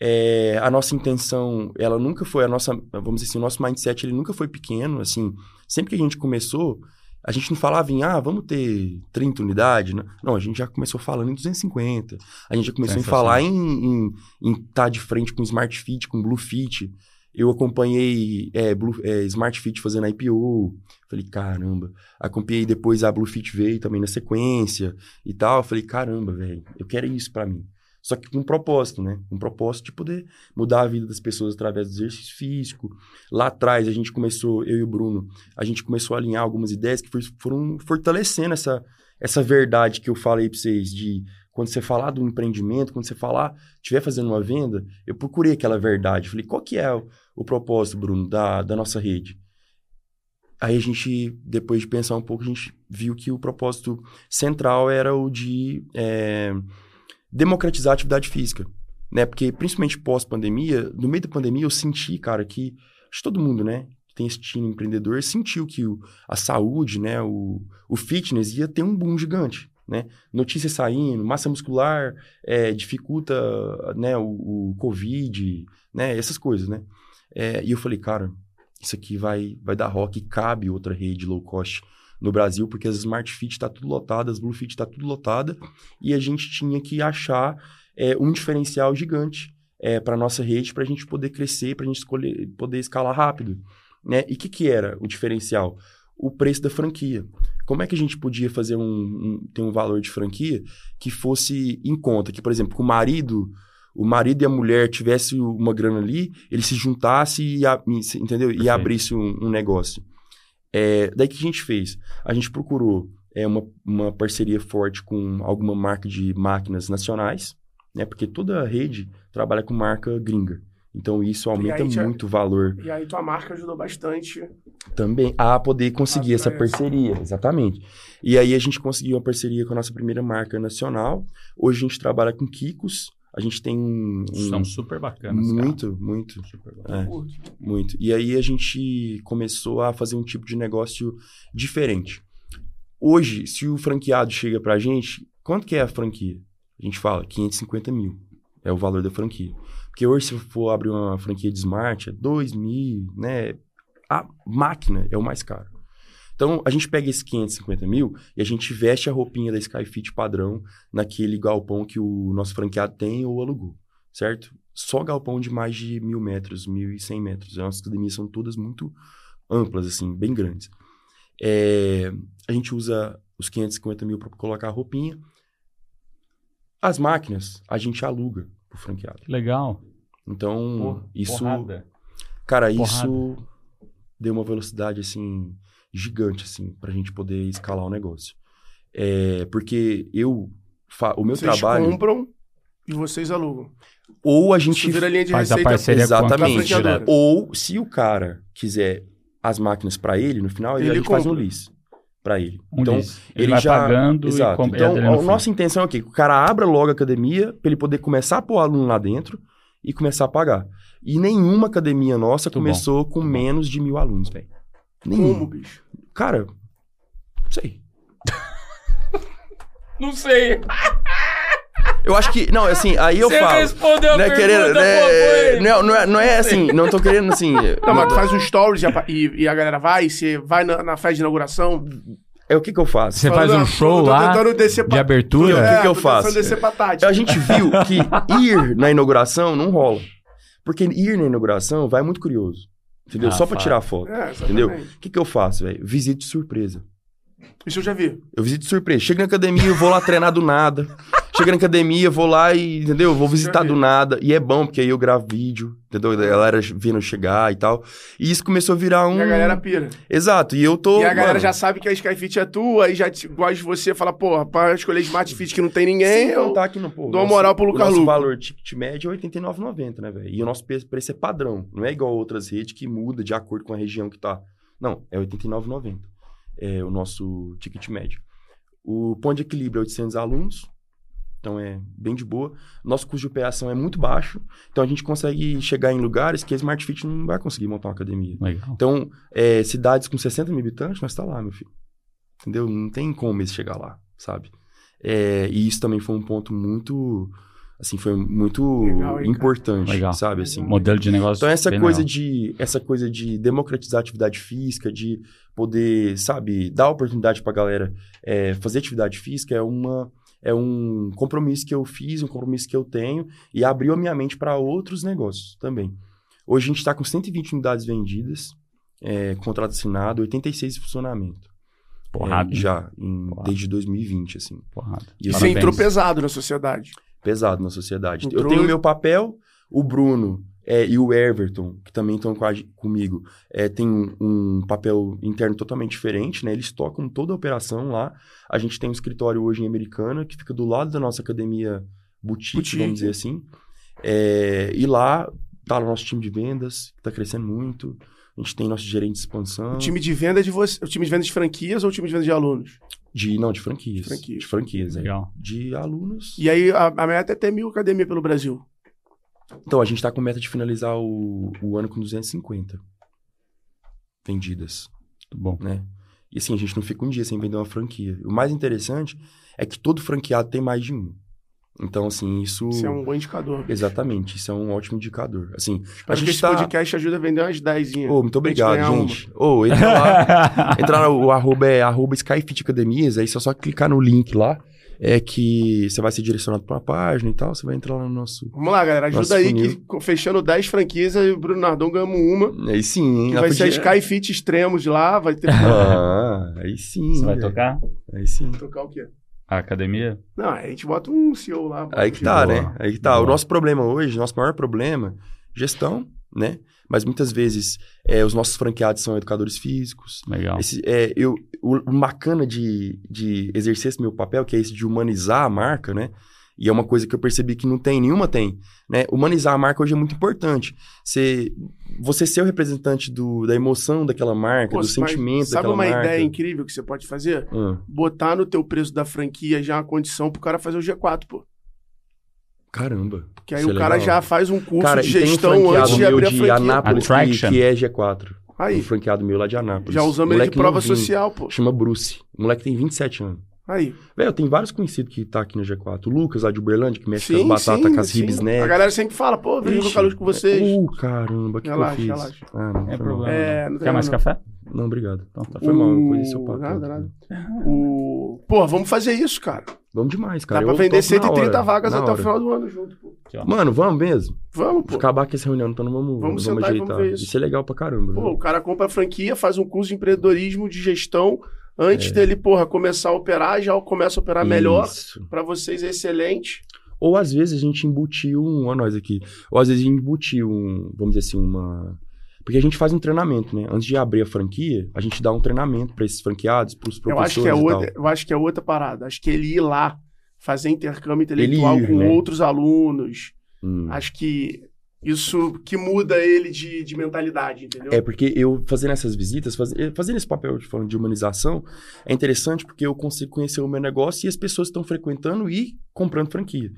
é, a nossa intenção, ela nunca foi, a nossa, vamos dizer assim, o nosso mindset, ele nunca foi pequeno, assim, sempre que a gente começou, a gente não falava em, ah, vamos ter 30 unidades, né? não, a gente já começou falando em 250, a gente já começou a falar em estar tá de frente com Smart Fit, com Blue Fit, eu acompanhei é, Blue, é, Smart Fit fazendo IPO. Falei, caramba. Acompanhei depois a Blue Fit veio também na sequência e tal. Falei, caramba, velho, eu quero isso pra mim. Só que com um propósito, né? Um propósito de poder mudar a vida das pessoas através do exercício físico. Lá atrás, a gente começou, eu e o Bruno, a gente começou a alinhar algumas ideias que foram fortalecendo essa, essa verdade que eu falei para vocês de quando você falar do empreendimento, quando você falar, estiver fazendo uma venda, eu procurei aquela verdade. Falei, qual que é o, o propósito, Bruno, da, da nossa rede? Aí a gente, depois de pensar um pouco, a gente viu que o propósito central era o de é, democratizar a atividade física, né? Porque, principalmente pós-pandemia, no meio da pandemia eu senti, cara, que acho todo mundo, né, que tem esse time empreendedor, sentiu que o, a saúde, né, o, o fitness ia ter um boom gigante, né? Notícias saindo, massa muscular é, dificulta, né, o, o Covid, né, essas coisas, né? É, e eu falei, cara, isso aqui vai, vai dar rock, cabe outra rede low cost no Brasil, porque as Smart Fit está tudo lotada, as Blue Fit está tudo lotada, e a gente tinha que achar é, um diferencial gigante é, para nossa rede, para a gente poder crescer, para a gente escolher, poder escalar rápido. Né? E o que, que era o diferencial? O preço da franquia. Como é que a gente podia fazer um, um ter um valor de franquia que fosse em conta? Que, por exemplo, com o marido o marido e a mulher tivesse uma grana ali, ele se juntasse e, entendeu? e abrisse um, um negócio. É, daí que a gente fez? A gente procurou é, uma, uma parceria forte com alguma marca de máquinas nacionais, né? Porque toda a rede trabalha com marca gringa. Então isso aumenta muito o valor. E aí tua marca ajudou bastante. Também a poder conseguir essa parceria, exatamente. E aí a gente conseguiu uma parceria com a nossa primeira marca nacional. Hoje a gente trabalha com Kikos, a gente tem um. São super bacanas. Muito, cara. muito. Super é, muito. E aí a gente começou a fazer um tipo de negócio diferente. Hoje, se o franqueado chega pra gente, quanto que é a franquia? A gente fala 550 mil. É o valor da franquia. Porque hoje, se for abrir uma franquia de smart, é 2 mil, né? A máquina é o mais caro. Então, a gente pega esses 550 mil e a gente veste a roupinha da Skyfit padrão naquele galpão que o nosso franqueado tem ou alugou, certo? Só galpão de mais de mil metros, mil e cem metros. As nossas academias são todas muito amplas, assim, bem grandes. É, a gente usa os 550 mil para colocar a roupinha. As máquinas, a gente aluga pro franqueado. Legal. Então, Porra, isso... Porrada. Cara, Porrada. isso deu uma velocidade, assim gigante, assim, pra gente poder escalar o negócio. É, porque eu, o meu vocês trabalho... Vocês compram e vocês alugam. Ou a gente vira linha de faz a receita parceria com a Exatamente. franqueadora. Ou se o cara quiser as máquinas pra ele, no final, ele, Ele a gente faz um lease pra ele. Um então, lease. ele, ele vai já- pagando Exato. e. Então, a nossa intenção é o quê? Que o cara abra logo a academia pra ele poder começar a pôr o aluno lá dentro e começar a pagar. E nenhuma academia nossa Muito bom, começou com muito bom. menos de mil alunos, velho. Nenhuma. Como, bicho? Cara, não sei. Não sei. Eu acho que. Não, assim, aí eu Você falo. respondeu a Não é pergunta, querendo. né, não, não, é, não é assim, não tô querendo assim. Não, mas tu faz um stories e a, e, e a galera vai, você vai na, na festa de inauguração. É o que que eu faço? Você faz um show lá de abertura. O que que eu faço? tentando descer pra Tati. A gente viu que ir na inauguração não rola. Porque ir na inauguração vai muito curioso. Entendeu? Ah, Só pra fato. tirar foto. É. Entendeu? O que que eu faço, velho? Visite de surpresa. Isso eu já vi. Eu visito de surpresa. Chego na academia, eu vou lá treinar do nada. Chego na academia, vou lá e, entendeu? Vou visitar vi. do nada. E é bom, porque aí eu gravo vídeo, entendeu? Da galera vendo chegar e tal. E isso começou a virar um. E a galera pira. Exato. E eu tô. e a galera mano, já sabe que a Skyfit é tua, aí já te, gosta de você, fala, porra, pra escolher Smart Fit que não tem ninguém, Sem eu... contar que no, pô, dou uma moral pro Lucas O nosso valor ticket médio é R$ 89,90, né, velho? E o nosso pre- preço é padrão. Não é igual a outras redes que muda de acordo com a região que tá. Não, é R$ 89,90. É o nosso ticket médio. O ponto de equilíbrio é 800 alunos. Então é bem de boa. Nosso custo de operação é muito baixo. Então a gente consegue chegar em lugares que a Smart Fit não vai conseguir montar uma academia. Legal. Então, é, cidades com 60 mil habitantes, nós tá lá, meu filho. Entendeu? Não tem como eles chegar lá, sabe? É, e isso também foi um ponto muito, assim, foi muito Legal, importante, Legal. sabe? Assim, Modelo de negócio. então essa coisa legal. de essa coisa de democratizar a atividade física, de poder, sabe, dar oportunidade pra galera é, fazer atividade física é uma é um compromisso que eu fiz, um compromisso que eu tenho e abriu a minha mente para outros negócios também. Hoje a gente está com 120 unidades vendidas, é, contrato assinado, 86 em funcionamento. Porrada. É, já, em- Porrada. desde 2020, assim. Porrada. E E você entrou pesado na sociedade. pesado na sociedade. Entrou- Eu tenho o meu papel, o Bruno é, e o Everton, que também estão com comigo, é, tem um, um papel interno totalmente diferente, né? Eles tocam toda a operação lá. A gente tem um escritório hoje em Americana, que fica do lado da nossa academia boutique, Boutique. vamos dizer assim. É, e lá tá o nosso time de vendas, que tá crescendo muito. A gente tem nosso gerente de expansão. O time de venda de você. O time de venda de franquias ou o time de venda de alunos? De, não, de franquias. Franquias. De franquias, é. Legal. De alunos. E aí a, a meta é ter mil academia pelo Brasil. Então, a gente tá com meta de finalizar o, o ano com 250 vendidas, Muito bom. né? E assim, a gente não fica um dia sem vender uma franquia. O mais interessante é que todo franqueado tem mais de um. Então, assim, isso... Isso é um bom indicador. Exatamente, isso é um ótimo indicador. Assim, a Espero que gente esse tá... podcast ajude a vender umas 10. Ô, muito obrigado, gente. Ô, entra lá, entra lá, o arroba é arroba Skyfit Academias, aí você só clicar no link lá, é que você vai ser direcionado pra uma página e tal, você vai entrar lá no nosso... Vamos lá, galera. Ajuda aí funil. que fechando 10 franquias, o Bruno Nardon ganhamos uma. Aí sim, hein? Que vai ser a podia- Skyfit Extremos lá. Vai ter. Ah, aí sim. Você vai tocar Aí sim. Tocar o quê? a academia? Não, a gente bota um CEO lá. Aí que tá, Boa. né? Aí que tá. O Boa. nosso problema hoje, nosso maior problema, gestão, né? Mas muitas vezes é, os nossos franqueados são educadores físicos. Legal. Esse, é, eu, o, o bacana de, de exercer esse meu papel, que é esse de humanizar a marca, né? E é uma coisa que eu percebi que não tem, nenhuma tem. Né? Humanizar a marca hoje é muito importante. Você, você ser o representante do, da emoção daquela marca, Pô, do sentimento Sabe daquela uma marca. ideia incrível que você pode fazer? Hum, Botar no teu preço da franquia já uma condição pro cara fazer o G4, pô. Caramba. Que aí o é cara legal. já faz um curso Cara, de um gestão franqueado antes de abrir a de franquia. Anápolis que, Attraction. que é G4. Aí, Um franqueado meu lá de Anápolis. já usamos ele de prova novinho. social, pô. Chama Bruce. O moleque tem 27 anos. Aí. Velho, tem vários conhecidos que tá aqui no G4. O Lucas, lá de Uberlândia, que mexe Sim, com as batatas, sim, com as ribs, A né? galera sempre fala, pô, vem Ixi. jogar luz com vocês. Uh, caramba, que, Relaxa, que eu fiz? relaxa. Ah, não, É problema. É, não. Quer mais não. café? Não, obrigado. Então tá. Foi mal, eu O- conheci o papo. Nada, nada. O... Pô, vamos fazer isso, cara. Vamos demais, cara. Dá pra Eu vender topo na 130 hora, vagas até o final do ano junto, pô. Mano, vamos mesmo? Vamos, pô. Vou acabar com essa reunião, então não vamos, Vamos vamos, ajeitar. vamos ver isso. Isso é legal pra caramba. Pô, velho. o cara compra a franquia, faz um curso de empreendedorismo, de gestão. É. Antes dele, porra, começar a operar, já começa a operar melhor. Isso. Pra vocês é excelente. Ou às vezes a gente embutiu um, ó nós aqui, ou às vezes a gente embutiu um, vamos dizer assim, uma... Porque a gente faz um treinamento, né? Antes de abrir a franquia, a gente dá um treinamento pra esses franqueados, pros Eu professores acho, que é outra, eu acho que é outra parada. Acho que ele ir lá, fazer intercâmbio intelectual ir, com né? outros alunos. Hum. Acho que isso que muda ele de, de mentalidade, entendeu? É, porque eu fazendo essas visitas, faz- eh, fazendo esse papel de, de humanização, é interessante porque eu consigo conhecer o meu negócio e as pessoas estão frequentando e comprando franquia.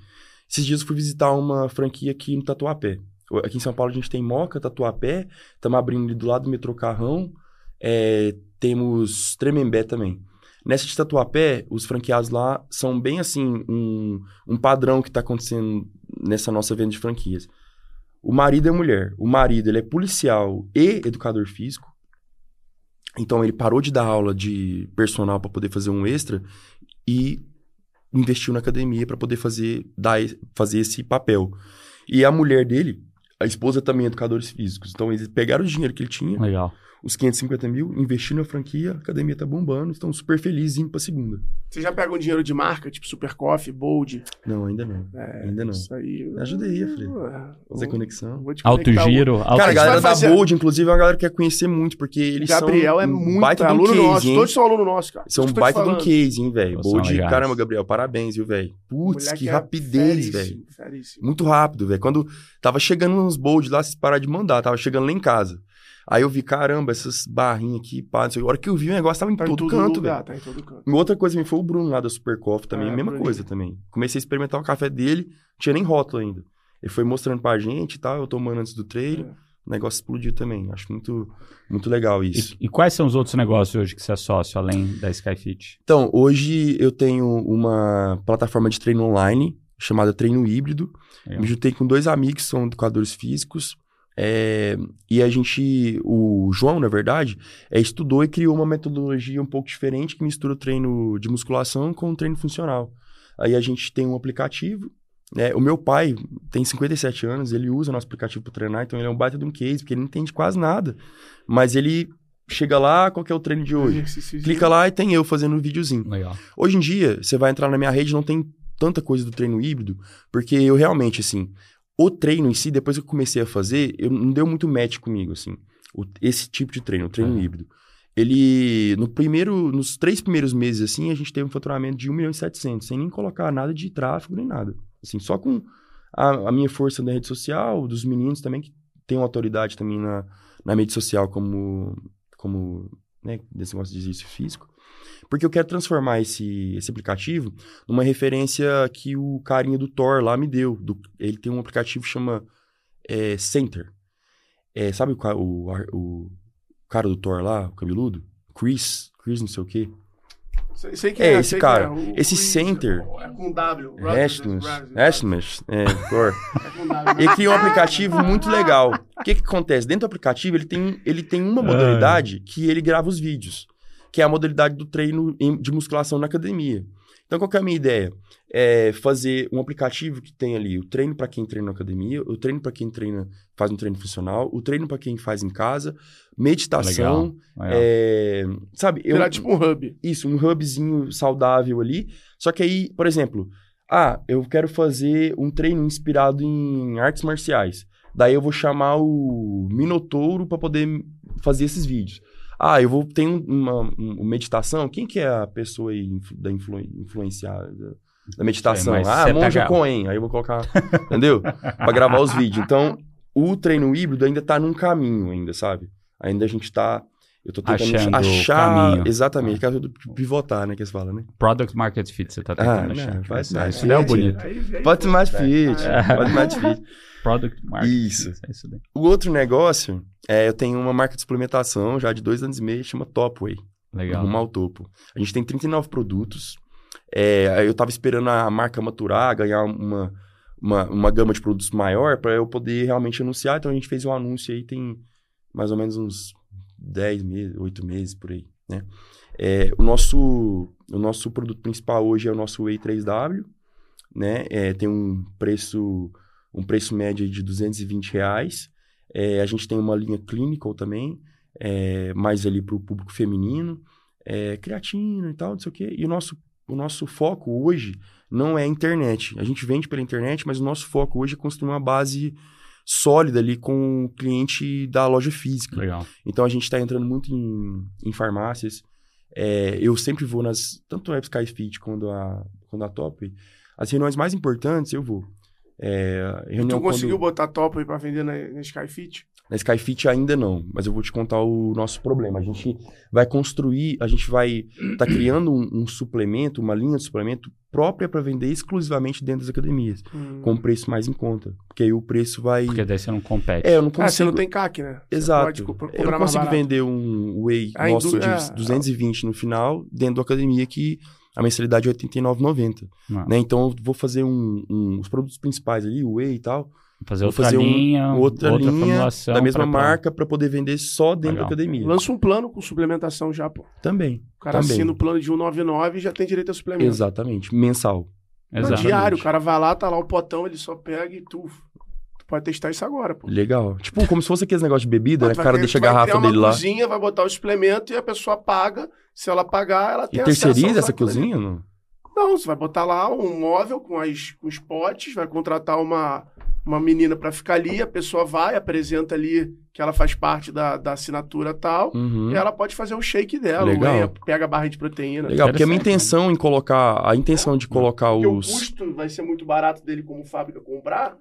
Esses dias eu fui visitar uma franquia aqui no Tatuapé. Aqui em São Paulo a gente tem Moca, Tatuapé, estamos abrindo ali do lado do metrô Carrão, eh, temos Tremembé também. Nessa de Tatuapé, os franqueados lá são bem assim, um, um padrão que está acontecendo nessa nossa venda de franquias. O marido é mulher. O marido ele é policial e educador físico. Então ele parou de dar aula de personal para poder fazer um extra e investiu na academia para poder fazer dar, fazer esse papel. E a mulher dele, a esposa também é educadores físicos. Então eles pegaram o dinheiro que ele tinha, Legal. Os 550 mil, investiram na franquia, a academia tá bombando, estão super felizes indo pra segunda. Você já pega um dinheiro de marca, tipo Super Coffee, Bold? Não, ainda não. É, ainda não. Isso aí. Ajuda aí. Ah, Fazer vou- conexão. vou te Alto giro, alto Cara, a galera da fazer- Bold, inclusive, é uma galera que quer conhecer muito, porque eles Gabriel são é um muito baita é um aluno case, nosso. hein? Todos são aluno nosso, cara. São um baita de um case, hein, velho. Bold, caramba, Gabriel, parabéns, viu, velho? Putz, que é rapidez, velho. Muito rápido, velho. Quando tava chegando uns bold lá, vocês pararam de mandar, tava chegando lá em casa. Aí eu vi, caramba, essas barrinhas aqui, pá, não sei. A hora que eu vi o negócio tava em Tá em todo todo canto, lugar, velho. tá em todo canto. Outra coisa também foi o Bruno lá da Super Coffee também, É, mesma coisa também. Comecei a experimentar o café dele, não tinha nem rótulo ainda. Ele foi mostrando pra gente e tal, eu tomando antes do treino. É. O negócio explodiu também. Acho muito, muito legal isso. E, e quais são os outros negócios hoje que você é sócio, além da Skyfit? Então, hoje eu tenho uma plataforma de treino online chamada Treino Híbrido. Legal. Me juntei com dois amigos que são educadores físicos. É, e a gente, o João, na verdade, é, estudou e criou uma metodologia um pouco diferente que mistura o treino de musculação com o treino funcional. Aí a gente tem um aplicativo. né? o meu pai tem 57 anos, ele usa nosso aplicativo para treinar, então ele é um baita de um case, porque ele não entende quase nada. Mas ele chega lá, qual que é o treino de hoje? Clica lá e tem eu fazendo um videozinho. Legal. Hoje em dia, você vai entrar na minha rede, não tem tanta coisa do treino híbrido, porque eu realmente, assim, o treino em si, depois que eu comecei a fazer, eu, não deu muito match comigo, assim. O- esse tipo de treino, o treino É. híbrido. Ele, no primeiro, nos três primeiros meses, assim, a gente teve um faturamento de 1 milhão e 700, sem nem colocar nada de tráfego nem nada. Assim, só com a, a minha força na rede social, dos meninos também, que tem uma autoridade também na, na mídia social como, como né, desse negócio de exercício físico. Porque eu quero transformar esse, esse aplicativo numa referência que o carinha do Thor lá me deu. Do- ele tem um aplicativo que chama é, Center. É, sabe o, o, o cara do Thor lá, o cabeludo? Chris, Chris não sei o quê. Sei, sei que É, é, esse sei que cara. é. O Esse Chris, center- É com W. Ashmus, Rogers, Ashmus, é, Thor. É com W. Ele criou um aplicativo muito legal. O que que acontece? Dentro do aplicativo, ele tem, ele tem uma modalidade que ele grava os vídeos, que é a modalidade do treino em- de musculação na academia. Então, qual que é a minha ideia? É fazer um aplicativo que tem ali o treino para quem treina na academia, o treino para quem treina, faz um treino funcional, o treino para quem faz em casa, meditação, Legal. é, sabe? Eu, Virar tipo um hub. isso, um hubzinho saudável ali. Só que aí, por exemplo, ah, eu quero fazer um treino inspirado em artes marciais. Daí eu vou chamar o Minotouro para poder fazer esses vídeos. Ah, eu vou ter um- uma, uma meditação. Quem que é a pessoa aí influ- da influ, influenciada da meditação? mas ah, você Monja Coen. Aí eu vou colocar, entendeu? Para gravar os vídeos. Então, o treino híbrido ainda tá num caminho ainda, sabe? Ainda a gente tá eu tô tentando Achando achar caminho. exatamente, Ah. aquela do pivotar, né, que se fala, né? Product Market Fit, você tá Ah, tentando não, achar. vai Isso, ser. isso daí é o bonito. Pode mais fit, É. pode mais fit. Product Market Isso. É isso. O outro negócio, é, eu tenho uma marca de suplementação já de dois anos e meio, chama Topway. Legal. Rumo ao topo. A gente tem 39 produtos. É, eu tava esperando a marca maturar, ganhar uma, uma, uma gama de produtos maior para eu poder realmente anunciar. Então a gente fez um anúncio aí tem mais ou menos uns 10 meses, 8 meses por aí, né? É, o, nosso, o nosso produto principal hoje é o nosso Whey 3W, né? É, tem um preço, um preço médio de 220 reais. É, a gente tem uma linha clinical também, é, mais ali para o público feminino, é, creatina e tal, não sei o quê. E o nosso, o nosso foco hoje não é a internet. A gente vende pela internet, mas o nosso foco hoje é construir uma base sólida ali com o cliente da loja física. Legal. Então a gente está entrando muito em, em farmácias. É, eu sempre vou nas. Tanto a Skyfit quanto a, quanto a Top. As reuniões mais importantes eu vou. É, E tu conseguiu quando- botar top aí pra vender na, na Skyfit? na Skyfit ainda não, mas eu vou te contar o nosso problema. A gente vai construir, a gente vai tá criando um, um suplemento, uma linha de suplemento própria para vender exclusivamente dentro das academias, Hum. com preço mais em conta. Porque aí o preço vai. Porque daí você não compete. É, eu não Ah, consigo. você não tem CAC, né? Você Exato. eu não consigo barato. vender um whey A nosso indú- de é, 220 no final, dentro da academia, que a mensalidade é R$ 89,90. Não. Né? Então, eu vou fazer um, um- os produtos principais ali, o whey e tal, Fazer vou outra fazer um- linha, outra, linha formulação da mesma pra- pra- marca para poder vender só dentro Legal. da academia. Lança um plano com suplementação já, pô. Também. O cara também. assina o plano de 199 e já tem direito a suplemento. Exatamente. Mensal. Não, Exato. diário, o cara vai lá, tá lá o potão, ele só pega e tu. Pode testar isso agora, pô. Legal. Tipo, como se fosse aqueles negócios de bebida, né? O cara deixa a garrafa dele uma lá. cozinha, vai botar o suplemento e a pessoa paga. Se ela pagar, ela E tem acesso terceiriza essa cozinha? Não? Não, você vai botar lá um móvel com, as, com os potes, vai contratar uma, uma menina pra ficar ali, a pessoa vai, apresenta ali que ela faz parte da, da assinatura tal, Uhum. e ela pode fazer o shake dela, Legal. o whey, pega a barra de proteína. Legal, porque a minha Interessante, intenção em colocar. A intenção de colocar Porque o os. custo vai ser muito barato dele como fábrica comprar,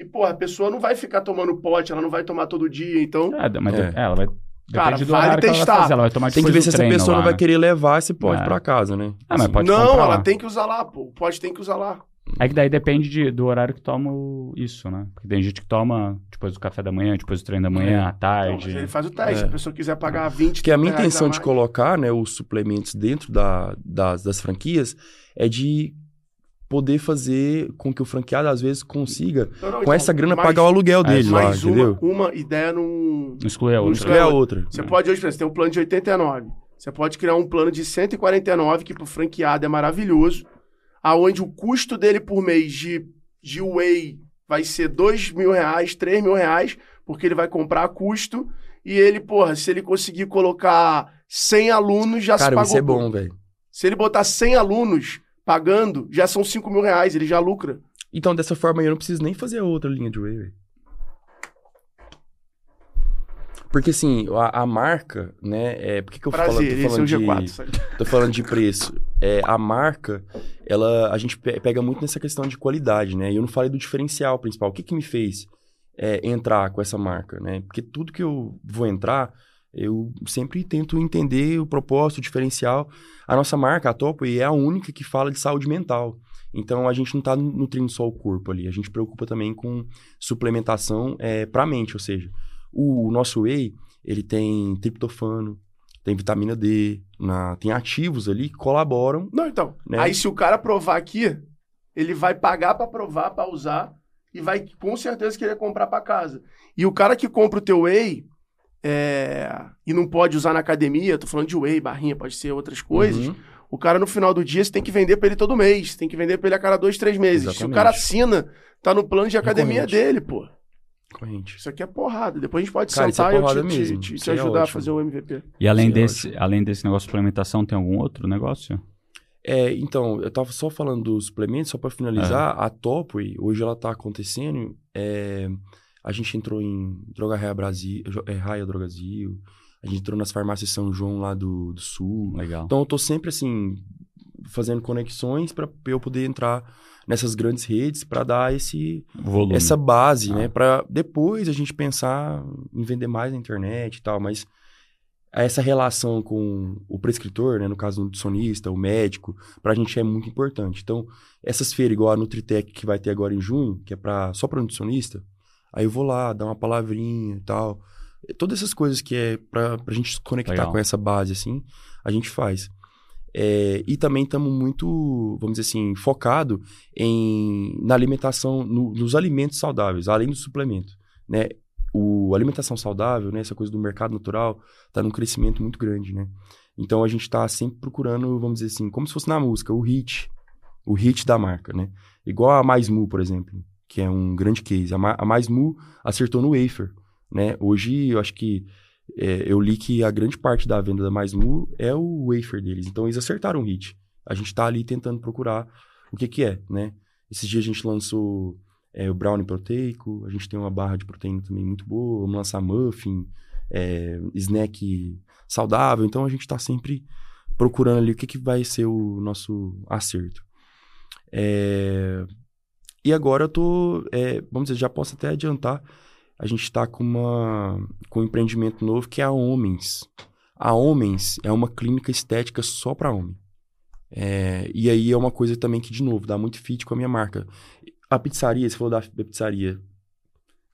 e, pô, a pessoa não vai ficar tomando pote, ela não vai tomar todo dia, então... É, mas É. é, ela vai. Cara, vale horário que ela vai testar. Ela vai tomar Tem que depois ver se essa pessoa lá, não vai né? querer levar esse pote É. pra casa, né? Ah, mas pode não, ela lá. tem que usar lá, pô, o pote tem que usar lá. É que daí depende de- do horário que toma isso, né? Porque tem gente que toma depois do café da manhã, depois do treino da manhã, É. à Então, tarde. mas ele faz o teste, É. se a pessoa quiser pagar 20, Porque a minha 30 reais intenção de mais. colocar né, os suplementos dentro da- das, das franquias é de poder fazer com que o franqueado, às vezes, consiga, Não, não, com então, essa grana, mais- pagar o aluguel dele lá, uma, entendeu? uma ideia num. Não exclui a Não outra. exclui Isso é a outra. Você pode hoje, por exemplo, você tem um plano de 89. Você pode criar um plano de 149, que pro franqueado é maravilhoso, aonde o custo dele por mês de, de whey vai ser 2 mil reais, 3 mil reais, porque ele vai comprar a custo, e ele, porra, se ele conseguir colocar 100 alunos, já se Cara, pagou. isso é bom, velho. Se ele botar 100 alunos, pagando, já são 5 mil reais, ele já lucra. Então, dessa forma eu não preciso nem fazer outra linha de whey, velho. Porque assim, a, a marca, né? É, por que, que eu Prazer, falo, tô é falando de, G4. sabe? tô falando de preço? É, a marca, ela, a gente pe- pega muito nessa questão de qualidade, né? E eu não falei do diferencial principal. O que, que me fez é, entrar com essa marca, né? Porque tudo que eu vou entrar, eu sempre tento entender o propósito, o diferencial. A nossa marca, a Topway, é a única que fala de saúde mental. Então, a gente não está nutrindo só o corpo ali. A gente preocupa também com suplementação é, para a mente. Ou seja, o, o nosso whey, ele tem triptofano, tem vitamina D, na- tem ativos ali que colaboram. Não, então. Né? Aí se o cara provar aqui, ele vai pagar pra provar, pra usar, e vai com certeza querer comprar pra casa. E o cara que compra o teu whey é, e não pode usar na academia, tô falando de whey, barrinha, pode ser outras coisas. Uhum. O cara no final do dia você tem que vender pra ele todo mês, tem que vender pra ele a cada dois, três meses. Se o Exatamente. cara assina, tá no plano de academia dele, pô. Corrente. Isso aqui é porrada. Depois a gente pode Cara, é sentar e eu te, te- mesmo. te- te é ajudar a ótimo. fazer o MVP. E além Sim, desse, além desse negócio de suplementação, tem algum outro negócio? É, então, eu tava só falando dos suplementos, só para finalizar, É. a Topway, hoje ela tá acontecendo, é, a gente entrou em Droga Raia Brasil, é, Raia Drogasil, a gente entrou nas farmácias São João lá do, do Sul. Legal. Então eu tô sempre assim, fazendo conexões para eu poder entrar nessas grandes redes para dar esse Volume. essa base, Ah. né? Para depois a gente pensar em vender mais na internet e tal, mas essa relação com o prescritor, né, no caso o nutricionista, o médico, pra gente é muito importante. Então, essas feiras igual a Nutritec que vai ter agora em junho, que é para só para nutricionista, aí eu vou lá, dar uma palavrinha e tal. Todas essas coisas que é pra, pra gente se conectar Legal. com essa base assim, a gente faz. É, e também estamos muito, vamos dizer assim, focado em, na alimentação, no- nos alimentos saudáveis, além do suplemento, né? O a alimentação saudável, né, essa coisa do mercado natural, está num crescimento muito grande, né? Então a gente está sempre procurando, vamos dizer assim, como se fosse na música, o hit, o hit da marca, né? Igual a Mais Mu, por exemplo, que é um grande case. A, Ma a Mais Mu acertou no wafer, né? Hoje eu acho que é, eu li que a grande parte da venda da Mais Mu é o wafer deles. Então eles acertaram o hit. A gente tá ali tentando procurar o que que é, né? Esses dias a gente lançou é, o brownie proteico, a gente tem uma barra de proteína também muito boa, vamos lançar muffin, é, snack saudável. Então a gente tá sempre procurando ali o que que vai ser o nosso acerto. É, E agora eu tô, é, vamos dizer, já posso até adiantar, a gente está com, uma, com um empreendimento novo que é a Homens. A Homens é uma clínica estética só para homem. É, e aí é uma coisa também que, de novo, dá muito fit com a minha marca. A pizzaria, você falou da, da pizzaria.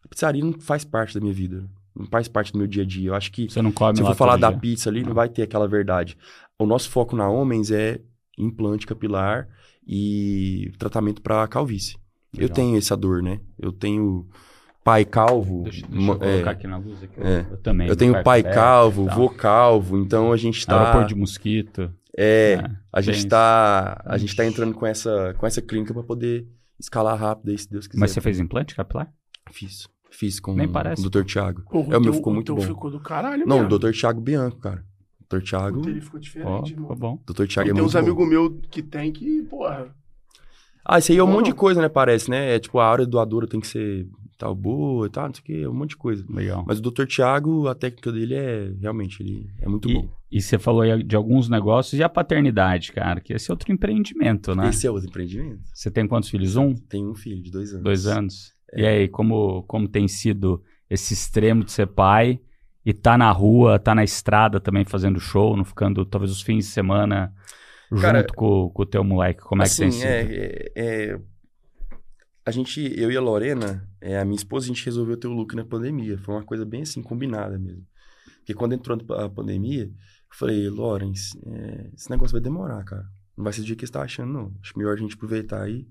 A pizzaria não faz parte da minha vida. Não faz parte do meu dia a dia. Eu acho que Você não come se eu for falar da dia? pizza ali, não Não. vai ter aquela verdade. O nosso foco na Homens é implante capilar e tratamento para calvície. Eu Legal. tenho essa dor, né? Eu tenho pai calvo. Deixa, deixa eu colocar é, aqui na luz. Aqui, é. Eu também. eu tenho pai calvo, vô calvo, então a gente tá. Aeroporto de mosquito. É, É, a gente tem tá. A gente tá entrando com essa, com essa clínica para poder escalar rápido aí, se Deus quiser. Mas você fez implante capilar? Fiz. Fiz com, Nem parece. com o Dr. Thiago. Pô, É, o meu ficou muito teu bom. ficou do caralho Não, mesmo. o Dr. Thiago Bianco, cara. Dr. Thiago. O dele ficou diferente, ficou irmão. bom. Dr. Thiago é tem muito uns bom. amigos meus que tem que, porra. Ah, isso aí é um monte de coisa, né? Parece, né? É tipo, a área doadora tem que ser tal boa e tal, não sei o que, é um monte de coisa. Legal. Mas o Dr. Thiago, a técnica dele é realmente, ele é muito E, bom. e você falou aí de alguns negócios e a paternidade, cara, que esse é outro empreendimento, né? Esse é outro empreendimento. Você tem quantos filhos? Um? Tem um filho de dois anos. Dois anos? É. E aí, como, como tem sido esse extremo de ser pai e tá na rua, tá na estrada também fazendo show, não ficando talvez os fins de semana Cara, junto com, com o teu moleque? Como é que tem assim, sido? é, é, é, a gente, eu e a Lorena, é, a minha esposa, a gente resolveu ter o look na pandemia. Foi uma coisa bem assim, combinada mesmo. Porque quando entrou a pandemia, eu falei, Lawrence, é, esse negócio vai demorar, cara. Não vai ser do dia que você tá achando, não. Acho melhor a gente aproveitar e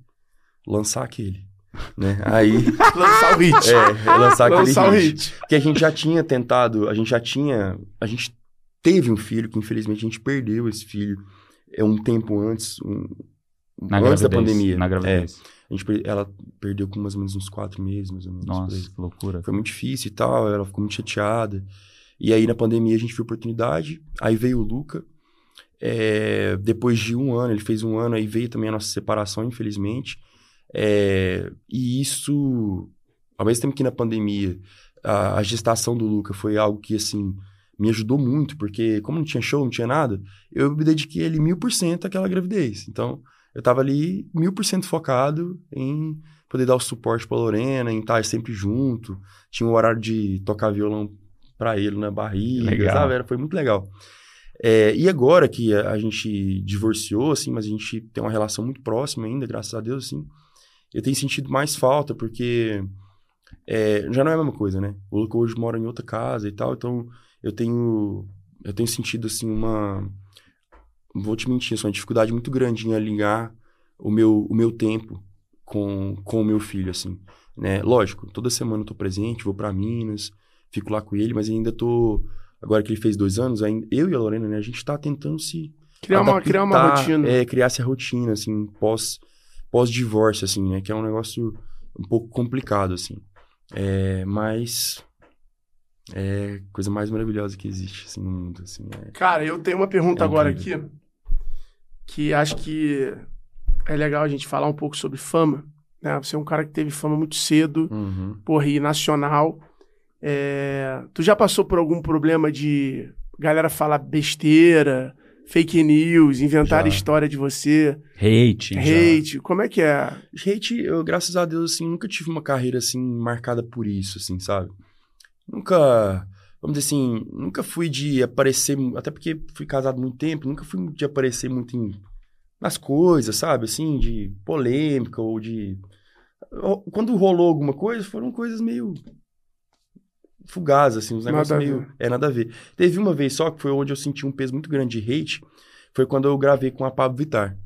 lançar aquele. Né? Aí, Lançar o hit. é, lançar aquele Lançar o hit. hit. Porque a gente já tinha tentado, a gente já tinha. A gente teve um filho, que infelizmente a gente perdeu esse filho é um tempo antes, um, Na antes da gravidez, pandemia. Na É, gravidez. a gente, ela perdeu com mais ou menos uns quatro meses, mais ou menos. Nossa, que loucura. Foi muito difícil e tal, ela ficou muito chateada. E aí na pandemia a gente viu oportunidade, aí veio o Luca. É, depois de um ano, ele fez um ano, aí veio também a nossa separação, infelizmente. É, e isso, ao mesmo tempo que na pandemia, a, a, gestação do Luca foi algo que, assim, me ajudou muito, porque como não tinha show, não tinha nada, eu me dediquei ali mil por cento àquela gravidez. Então, eu tava ali mil por cento focado em poder dar o suporte pra Lorena, em estar sempre junto. Tinha um horário de tocar violão para ele na barriga, legal. sabe? Era, foi muito legal. É, e agora que a, a, gente divorciou, assim, mas a gente tem uma relação muito próxima ainda, graças a Deus, assim, eu tenho sentido mais falta, porque é, já não é a mesma coisa, né? O Luca hoje mora em outra casa e tal, então eu tenho, eu tenho sentido, assim, uma... Vou te mentir, uma dificuldade muito grande em alinhar o meu, o meu tempo com, com o meu filho, assim, né? Lógico, toda semana eu tô presente, vou para Minas, fico lá com ele, mas ainda tô agora que ele fez dois anos, eu e a Lorena, né, a gente tá tentando se criar uma criar uma rotina, é, criar essa rotina assim, pós pós divórcio assim, né, que é um negócio um pouco complicado assim. É, mas é a coisa mais maravilhosa que existe assim no mundo assim. É, Cara, eu tenho uma pergunta é agora aqui que acho que é legal a gente falar um pouco sobre fama, né? Você é um cara que teve fama muito cedo, uhum. porra, e nacional. É, tu já passou por algum problema de galera falar besteira, fake news, inventar história de você? Hate. Hate. Já. Como é que é? Hate, eu, graças a Deus, assim, nunca tive uma carreira, assim, marcada por isso, assim, sabe? Nunca, vamos dizer assim, nunca fui de aparecer, até porque fui casado muito tempo, nunca fui de aparecer muito em, nas coisas, sabe? Assim, de polêmica ou de... Quando rolou alguma coisa, foram coisas meio fugaz, assim, uns negócios meio. É, nada a ver. Teve uma vez só que foi onde eu senti um peso muito grande de hate. Foi quando eu gravei com a Pablo Vittar.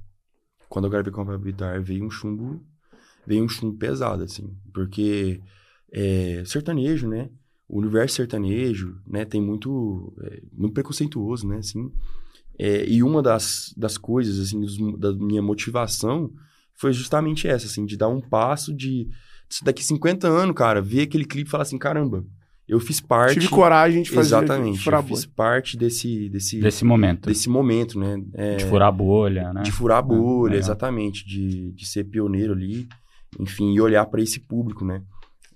Quando eu gravei com a Pablo Vittar, veio um chumbo. Veio um chumbo pesado, assim. Porque é, sertanejo, né? O universo sertanejo, né? Tem muito. É, muito preconceituoso, né? Assim. É, e uma das, das coisas, assim, dos, da minha motivação foi justamente essa, assim, de dar um passo de. Daqui 50 anos, cara, ver aquele clipe e falar assim: caramba, eu fiz parte. Tive coragem de fazer. Exatamente. De eu fiz parte desse, desse. Desse momento. Desse momento, né? É, de furar a bolha, né? De furar a bolha, é, exatamente. De, de ser pioneiro ali. Enfim, e olhar para esse público, né?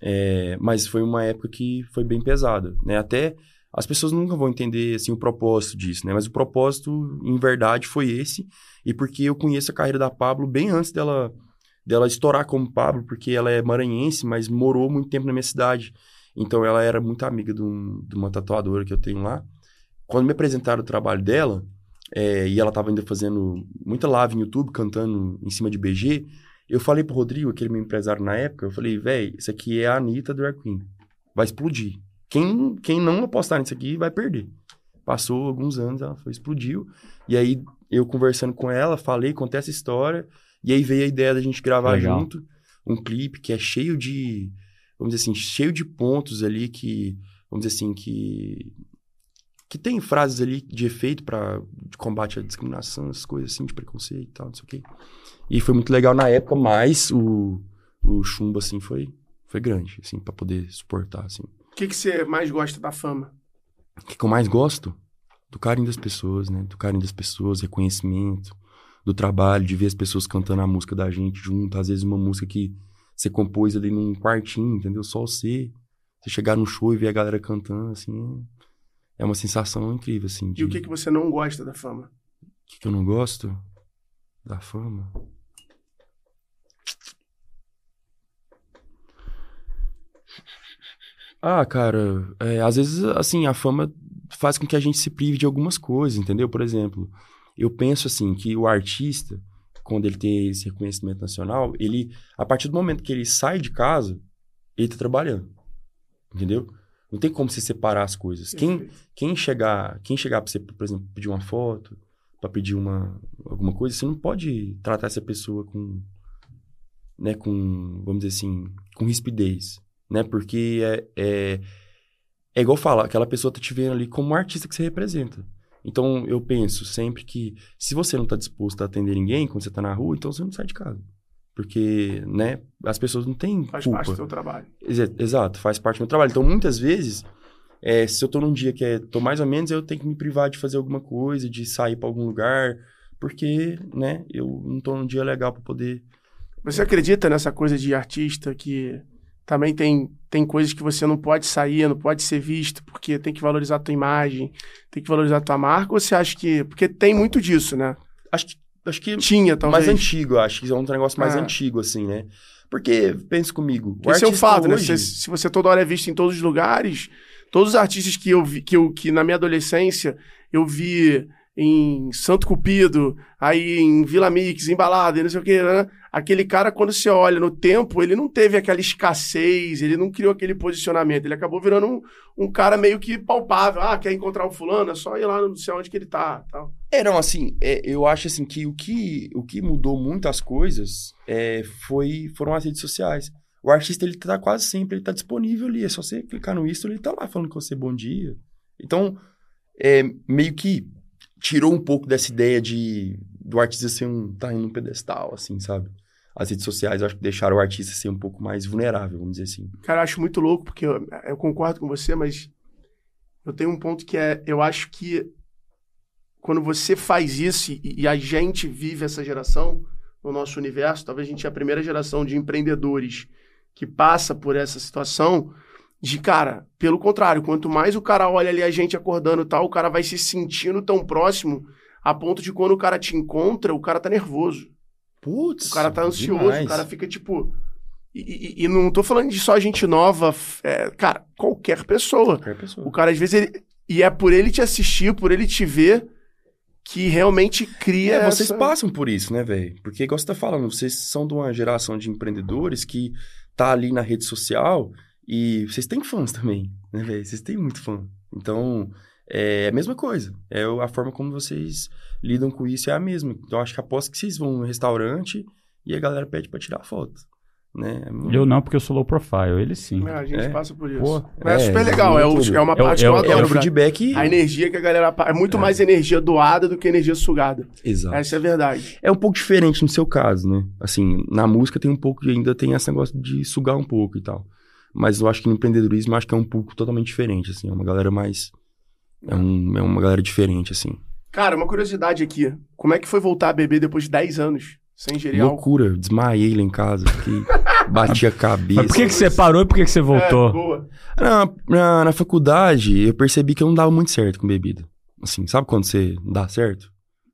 É, mas foi uma época que foi bem pesada, né? Até as pessoas nunca vão entender assim o propósito disso, né? Mas o propósito, em verdade, foi esse. E porque eu conheço a carreira da Pablo bem antes dela dela estourar como Pablo, porque ela é maranhense, mas morou muito tempo na minha cidade. Então ela era muito amiga de, um, de uma tatuadora que eu tenho lá. Quando me apresentaram o trabalho dela, é, e ela estava ainda fazendo muita live no YouTube, cantando em cima de BG, eu falei pro Rodrigo, aquele meu empresário na época, eu falei, velho, isso aqui é a Anitta Drag Queen. Vai explodir. Quem, quem não apostar nisso aqui vai perder. Passou alguns anos, ela foi, explodiu. E aí, eu conversando com ela, falei, contei essa história. E aí veio a ideia da gente gravar Legal. junto um clipe que é cheio de vamos dizer assim, cheio de pontos ali que, vamos dizer assim, que que tem frases ali de efeito para de combate à discriminação, essas coisas assim, de preconceito e tal, não sei o quê. E foi muito legal na época, mas o, o chumbo, assim, foi, foi grande, assim, para poder suportar, assim. O que, que você mais gosta da fama? O que, que eu mais gosto? Do carinho das pessoas, né? Do carinho das pessoas, reconhecimento, do trabalho, de ver as pessoas cantando a música da gente junto, às vezes uma música que você compôs ali num quartinho, entendeu? Só você. Você chegar no show e ver a galera cantando, assim, é uma sensação incrível, assim. De... E o que, que você não gosta da fama? O que, que eu não gosto da fama? Ah, cara, é, às vezes, assim, a fama faz com que a gente se prive de algumas coisas, entendeu? Por exemplo, eu penso, assim, que o artista, quando ele tem esse reconhecimento nacional, ele, a partir do momento que ele sai de casa, ele tá trabalhando. Entendeu? Não tem como você separar as coisas. Quem, quem chegar, quem chegar para você, por exemplo, pedir uma foto, para pedir uma alguma coisa, você não pode tratar essa pessoa com né, com, vamos dizer assim, com rispidez, né? Porque é, é, é igual falar, aquela pessoa tá te vendo ali como um artista que você representa. Então, eu penso sempre que se você não está disposto a atender ninguém quando você está na rua, então você não sai de casa. Porque, né, as pessoas não têm faz culpa. parte do seu trabalho. Exato, faz parte do meu trabalho. Então, muitas vezes, é, se eu tô num dia que é, tô mais ou menos, eu tenho que me privar de fazer alguma coisa, de sair para algum lugar, porque, né, eu não tô num dia legal para poder. Você acredita nessa coisa de artista que também tem, tem coisas que você não pode sair, não pode ser visto, porque tem que valorizar a tua imagem, tem que valorizar a tua marca, ou você acha que. Porque tem muito disso, né? Acho que. Acho que Tinha, talvez. mais antigo, acho que é um negócio mais Ah. antigo, assim, né? Porque, pense comigo, Esse é o fato, né? hoje- Se, se você toda hora é visto em todos os lugares, todos os artistas que eu vi, que, eu, que na minha adolescência eu vi em Santo Cupido, aí em Vila Mix, em balada, não sei o que, né? Aquele cara, quando você olha no tempo, ele não teve aquela escassez, ele não criou aquele posicionamento, ele acabou virando um, um cara meio que palpável. Ah, quer encontrar o fulano? É só ir lá, não sei onde que ele tá, tal. É, não, assim, é, eu acho assim que o que, o que mudou muito as coisas é, foi, foram as redes sociais. O artista, ele tá quase sempre, ele tá disponível ali, é só você clicar no Insta, ele tá lá falando com você bom dia. Então, é, meio que tirou um pouco dessa ideia de do artista ser um, tá em um pedestal, assim, sabe? As redes sociais, acho que deixaram o artista ser um pouco mais vulnerável, vamos dizer assim. Cara, acho muito louco, porque eu, eu concordo com você, mas eu tenho um ponto que é, eu acho que quando você faz isso e, e a gente vive essa geração no nosso universo, talvez a gente é a primeira geração de empreendedores que passa por essa situação de, cara, pelo contrário, quanto mais o cara olha ali a gente acordando e tal, o cara vai se sentindo tão próximo a ponto de quando o cara te encontra, o cara tá nervoso. Putz, O cara tá ansioso, demais. o cara fica tipo. E, e- e não tô falando de só gente nova, é, cara, qualquer pessoa. Qualquer pessoa. O cara, às vezes, ele. E é por ele te assistir, por ele te ver, que realmente cria. É, vocês essa- passam por isso, né, velho? Porque, igual você tá falando, vocês são de uma geração de empreendedores que tá ali na rede social e vocês têm fãs também, né, velho? Vocês têm muito fã. Então, é a mesma coisa. É a forma como vocês lidam com isso é a mesma. Então, acho que aposto que vocês vão no restaurante e a galera pede pra tirar foto, né? Eu não, porque eu sou low profile. Ele sim. É, a gente É. puma por isso. Pô, Mas é é, super legal, é, o- tudo. é uma parte eu- que eu É adoro. um Brad. feedback... A energia que a galera. É muito mais energia doada do que energia sugada. Exato. Essa é a verdade. É um pouco diferente no seu caso, né? Assim, na música tem um pouco, ainda tem esse negócio de sugar um pouco e tal. Mas eu acho que no empreendedorismo, eu acho que é um público totalmente diferente, assim. É uma galera mais... É, um, é uma galera diferente, assim. Cara, uma curiosidade aqui. Como é que foi voltar a beber depois de 10 anos sem ingerir álcool? Loucura. Desmaiei lá em casa. Fiquei... bati a cabeça. Mas por que, que você parou e por que, que você É, voltou? boa. Na, na, na faculdade, eu percebi que eu não dava muito certo com bebida. Assim, sabe quando você não dá certo?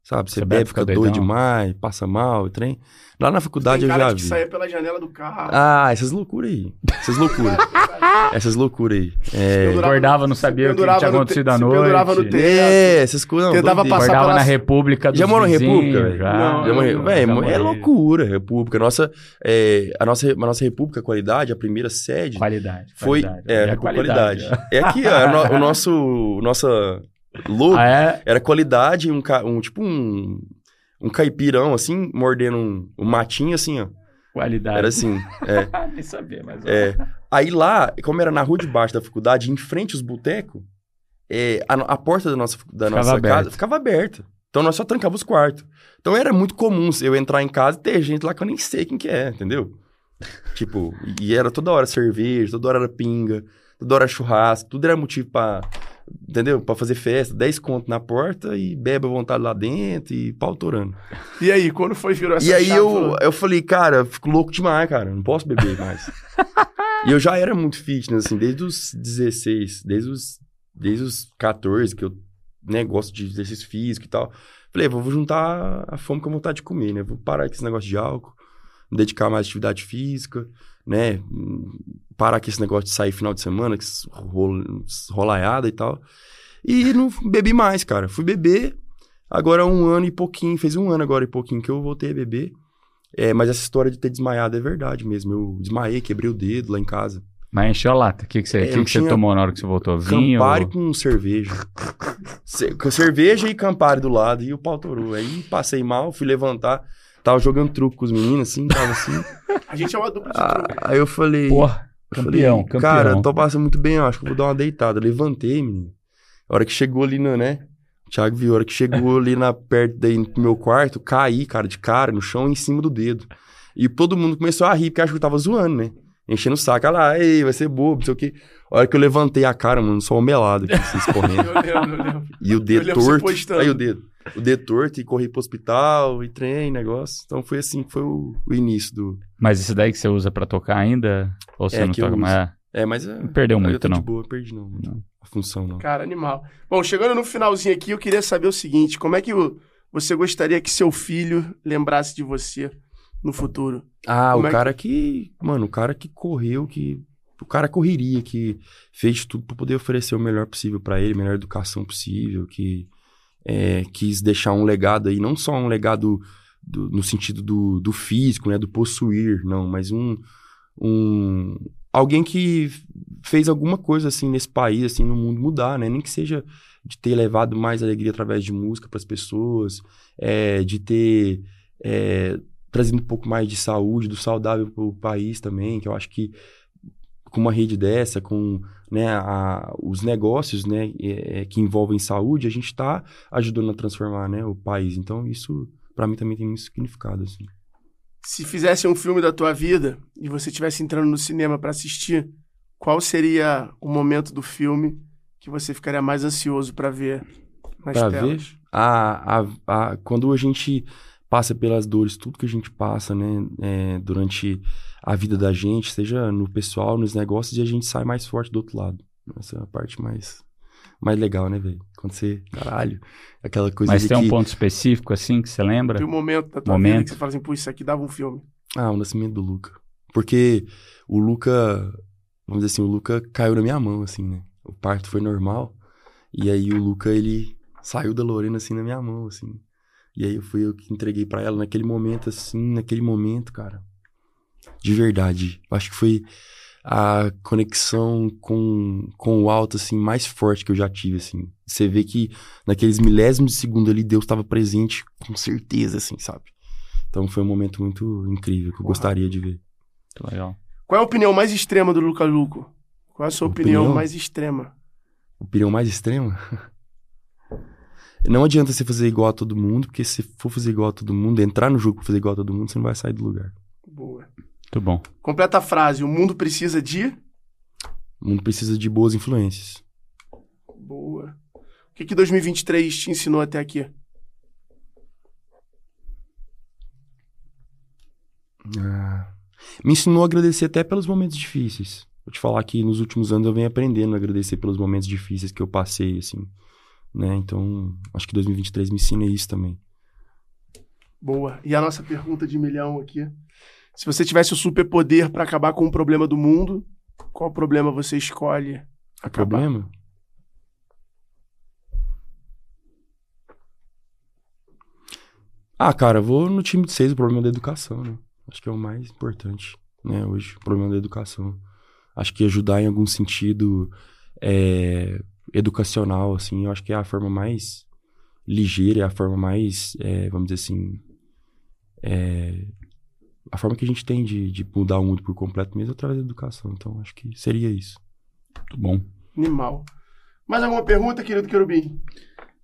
Sabe? Você, Você bebe, fica fica doido demais, passa mal, o trem. Lá na faculdade Tem eu já que vi. saia pela janela do carro. Ah, essas loucuras aí. Essas loucuras. essas loucuras aí. É, Acordava, não sabia o que tinha acontecido te- à noite. pendurava no é essas coisas. Tentava doideira. passar Acordava pela- na República dos Já morou na República? Já. Não, Já Véi, já é loucura, República. Nossa, é, a, nossa, a nossa República Qualidade, a primeira sede, Qualidade. foi. qualidade. É, E a qualidade. É aqui, ó, o no- o nosso. Nossa logo Ah, é? era qualidade, um, um tipo um. Um caipirão, assim, mordendo um, um matinho, assim, ó. Qualidade. Era assim. É. Nem sabia, mas... É. Aí lá, como era na rua de baixo da faculdade, em frente aos botecos, é, a, a porta da nossa, da Ficava nossa aberta. casa ficava aberta. Então nós só trancava os quartos. Então era muito comum eu entrar em casa e ter gente lá que eu nem sei quem que é, entendeu? tipo, e era toda hora cerveja, toda hora era pinga, toda hora churrasco, tudo era motivo pra, entendeu? Pra fazer festa, 10 conto na porta e bebe à vontade lá dentro e pau torando. E aí, quando foi virou essa E aí eu, eu falei, cara, fico louco demais, cara. Não posso beber mais. e eu já era muito fitness, assim, desde os 16, desde os, desde os 14, que eu né, gosto de exercício físico e tal. Falei, vou juntar a fome com a vontade de comer, né? Vou parar com esse negócio de álcool, me dedicar mais à atividade física, né? Parar com esse negócio de sair final de semana, que rolaiada e tal. E não bebi mais, cara. Fui beber. Agora um ano e pouquinho, fez um ano agora e pouquinho que eu voltei a beber. É, mas essa história de ter desmaiado é verdade mesmo. Eu desmaiei, quebrei o dedo lá em casa. Mas encheu a lata. O que, que, você, É, que que você tomou na hora que você voltou? Vinho? Campari ou- com cerveja. Cerveja e Campari do lado e o pau torou. Aí passei mal, fui levantar. Tava jogando truco com os meninos, assim, tava assim. A gente é uma dupla de Ah, truque. aí eu falei. Porra, eu campeão, falei, campeão. Cara, tô passando muito bem, eu acho que eu vou dar uma deitada. Levantei, menino. A hora que chegou ali, no, né? O Thiago viu, a hora que chegou ali na, perto daí no meu quarto, caí, cara, de cara, no chão, em cima do dedo. E todo mundo começou a rir, porque achou que eu tava zoando, né? Enchendo o saco. Olha lá, ei, vai ser bobo, não sei o quê. A hora que eu levantei a cara, mano, só melado aqui, assim, escorrendo. Eu lembro, eu lembro. E o dedo torto. Aí o dedo. O dedo torto e corri pro hospital e trem, negócio. Então foi assim que foi o, o início do. Mas esse daí que você usa pra tocar ainda? Ou você É, não toca mais? É, mas. É, Não perdeu eu muito, tô não. de boa, perdi não. Não. A função não. Cara, animal. Bom, chegando no finalzinho aqui, eu queria saber o seguinte: como é que o- você gostaria que seu filho lembrasse de você no futuro? Ah, Como o é que- cara que. Mano, o cara que correu, que. O cara correria, que fez tudo pra poder oferecer o melhor possível pra ele, a melhor educação possível, que é, quis deixar um legado aí, não só um legado do- no sentido do, do físico, né, do possuir, não, mas um, um alguém que fez alguma coisa assim nesse país, assim, no mundo mudar, né, nem que seja de ter levado mais alegria através de música para as pessoas, é, de ter é, trazido um pouco mais de saúde, do saudável para o país também, que eu acho que com uma rede dessa, com né, a- os negócios né, é, é, que envolvem saúde, a gente está ajudando a transformar né, o país. Então, isso, para mim, também tem muito significado. Assim. Se fizesse um filme da tua vida e você estivesse entrando no cinema pra assistir, qual seria o momento do filme que você ficaria mais ansioso pra ver nas Pra telas? A, a, a, quando a gente passa pelas dores, tudo que a gente passa né, é, durante a vida da gente, seja no pessoal, nos negócios, e a gente sai mais forte do outro lado. Essa é a parte mais, mais legal, né, velho? Quando você, caralho, aquela coisa Mas tem um que... ponto específico, assim, que você lembra? Tem um momento da tua Momento. vida que você fala assim, pô, isso aqui dava um filme. Ah, o nascimento do Luca. Porque o Luca, vamos dizer assim, o Luca caiu na minha mão, assim, né? O parto foi normal. E aí o Luca, ele saiu da Lorena, assim, na minha mão, assim. E aí fui eu que entreguei pra ela naquele momento, assim, naquele momento, cara. De verdade. Acho que foi a conexão com, com o alto, assim, mais forte que eu já tive, assim. Você vê que naqueles milésimos de segundo ali, Deus estava presente com certeza, assim, sabe? Então foi um momento muito incrível que eu Porra. gostaria de ver. Muito legal. Qual é a opinião mais extrema do Luca Luco? Qual é a sua opinião, Opinião? mais extrema? Opinião mais extrema? Não adianta você fazer igual a todo mundo, porque se for fazer igual a todo mundo, entrar no jogo pra fazer igual a todo mundo, você não vai sair do lugar. Boa. Muito bom. Completa a frase. O mundo precisa de... O mundo precisa de boas influências. Boa. O que, que 2023 te ensinou até aqui? Ah, me ensinou a agradecer até pelos momentos difíceis. Vou te falar que nos últimos anos eu venho aprendendo a agradecer pelos momentos difíceis que eu passei, assim. Né? Então, acho que 2023 me ensina isso também. Boa. E a nossa pergunta de milhão aqui. Se você tivesse o superpoder pra acabar com um problema do mundo, qual problema você escolhe acabar? problema? Ah, cara, eu vou no time de seis, o problema da educação, né? Acho que é o mais importante, né, hoje, o problema da educação. Acho que ajudar em algum sentido é, educacional, assim, eu acho que é a forma mais ligeira, é a forma mais, é, vamos dizer assim, é, a forma que a gente tem de, de mudar o mundo por completo mesmo é através da educação. Então, acho que seria isso. Muito bom. Animal. Mais alguma pergunta, querido Querubim?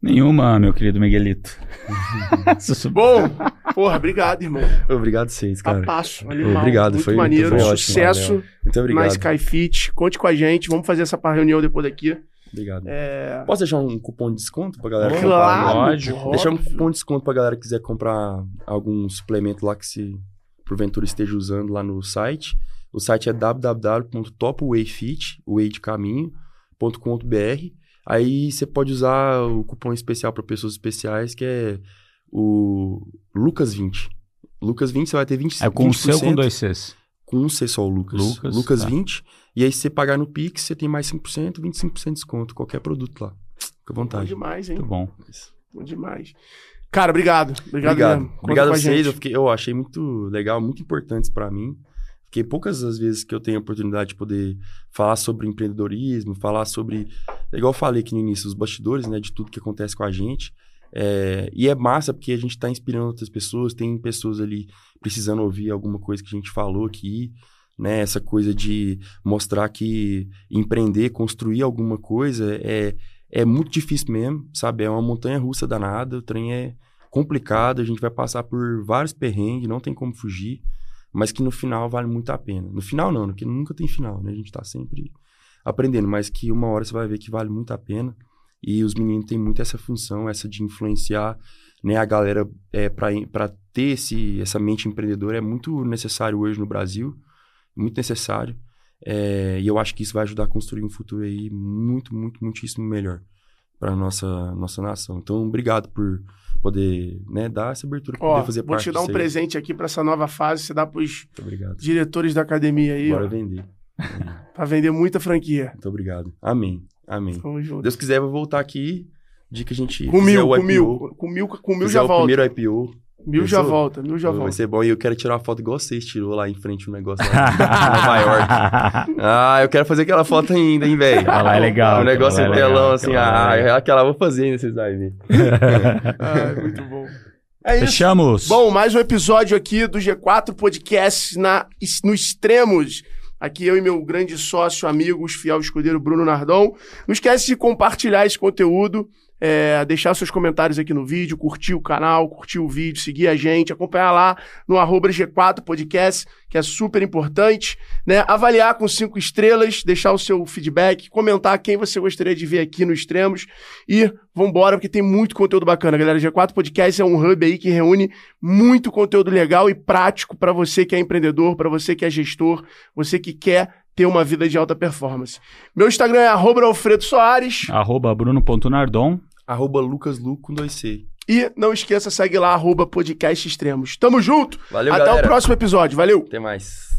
Nenhuma, meu querido Miguelito. Bom, porra, obrigado, irmão. Obrigado vocês, cara. Papasso, animal. Obrigado, muito foi- maneiro. foi ótimo, Sucesso Muito obrigado. Skyfit. Conte com a gente. Vamos fazer essa reunião depois daqui. Obrigado. É... Posso deixar um cupom de desconto pra galera Claro, comprar? lógico. Deixar um cupom de desconto pra galera que quiser comprar algum suplemento lá que se porventura esteja usando lá no site. O site é www.topwayfit, o way de caminho.com.br. Aí você pode usar o cupom especial para pessoas especiais, que é o Lucas20. Lucas20 você vai ter 20%. É com o seu ou com 20%. dois Cs? Com um C só o Lucas. Lucas, Lucas, tá. 20. E aí, se você pagar no Pix, você tem mais 5%, 25% de desconto. Qualquer produto lá. Fica à Bom vontade. demais, hein? Muito bom. Bom demais. Cara, obrigado. Obrigado, Obrigado. Obrigado a vocês. Eu, fiquei, eu achei muito legal, muito importantes pra mim. Fiquei poucas as vezes que eu tenho a oportunidade de poder falar sobre empreendedorismo, falar sobre, é igual eu falei aqui no início, os bastidores, né, de tudo que acontece com a gente. É, e é massa porque a gente tá inspirando outras pessoas, tem pessoas ali precisando ouvir alguma coisa que a gente falou aqui, né? Essa coisa de mostrar que empreender, construir alguma coisa é, é muito difícil mesmo, sabe? É uma montanha russa danada, o trem é complicado, a gente vai passar por vários perrengues, não tem como fugir, mas que no final vale muito a pena. No final não, porque nunca tem final, né? A gente tá sempre aprendendo, mas que uma hora você vai ver que vale muito a pena. E os meninos têm muito essa função, essa de influenciar né, a galera é, para ter esse, essa mente empreendedora é muito necessário hoje no Brasil, muito necessário. É, e eu acho que isso vai ajudar a construir um futuro aí muito, muito, muitíssimo melhor para nossa nossa nação. Então, obrigado por poder né, dar essa abertura para poder fazer vou parte te dar um aí. presente aqui para essa nova fase, você dá Muito obrigado. diretores da academia aí, Bora ó, vender. pra vender muita franquia. Muito obrigado. Amém. Amém. Tamo junto. Deus quiser, eu vou voltar aqui. De que a gente. Com mil, o com IPO, mil, com mil, com mil já o volta. primeiro IPO. Mil já volta, mil já vai volta. ser bom. E eu quero tirar uma foto igual vocês tirou lá em frente um negócio lá em Nova York. Ah, eu quero fazer aquela foto ainda, hein, velho. Aquela lá é legal, Um negócio em é telão, legal, assim. aquela lá Ah, é aquela eu vou fazer ainda, vocês vão ver. Ah, muito bom. É isso. Fechamos. Bom, mais um episódio aqui do G4 Podcast na, no Extremos. Aqui eu e meu grande sócio, amigo, fiel escudeiro Bruno Nardon. Não esquece de compartilhar esse conteúdo, é, deixar seus comentários aqui no vídeo, curtir o canal, curtir o vídeo, seguir a gente, acompanhar lá no arroba G4 Podcast, que é super importante, né? Avaliar com cinco estrelas, deixar o seu feedback, comentar quem você gostaria de ver aqui no Extremos e vambora, porque tem muito conteúdo bacana, galera. G4 Podcast é um hub aí que reúne muito conteúdo legal e prático para você que é empreendedor, para você que é gestor, você que quer ter uma vida de alta performance. Meu Instagram é arroba Alfredo Soares. Arroba bruno.nardon. Arroba Lucas Lu com 2C. E não esqueça, segue lá, arroba podcast extremos. Tamo junto. Valeu, Até galera. o próximo episódio. Valeu. Até mais.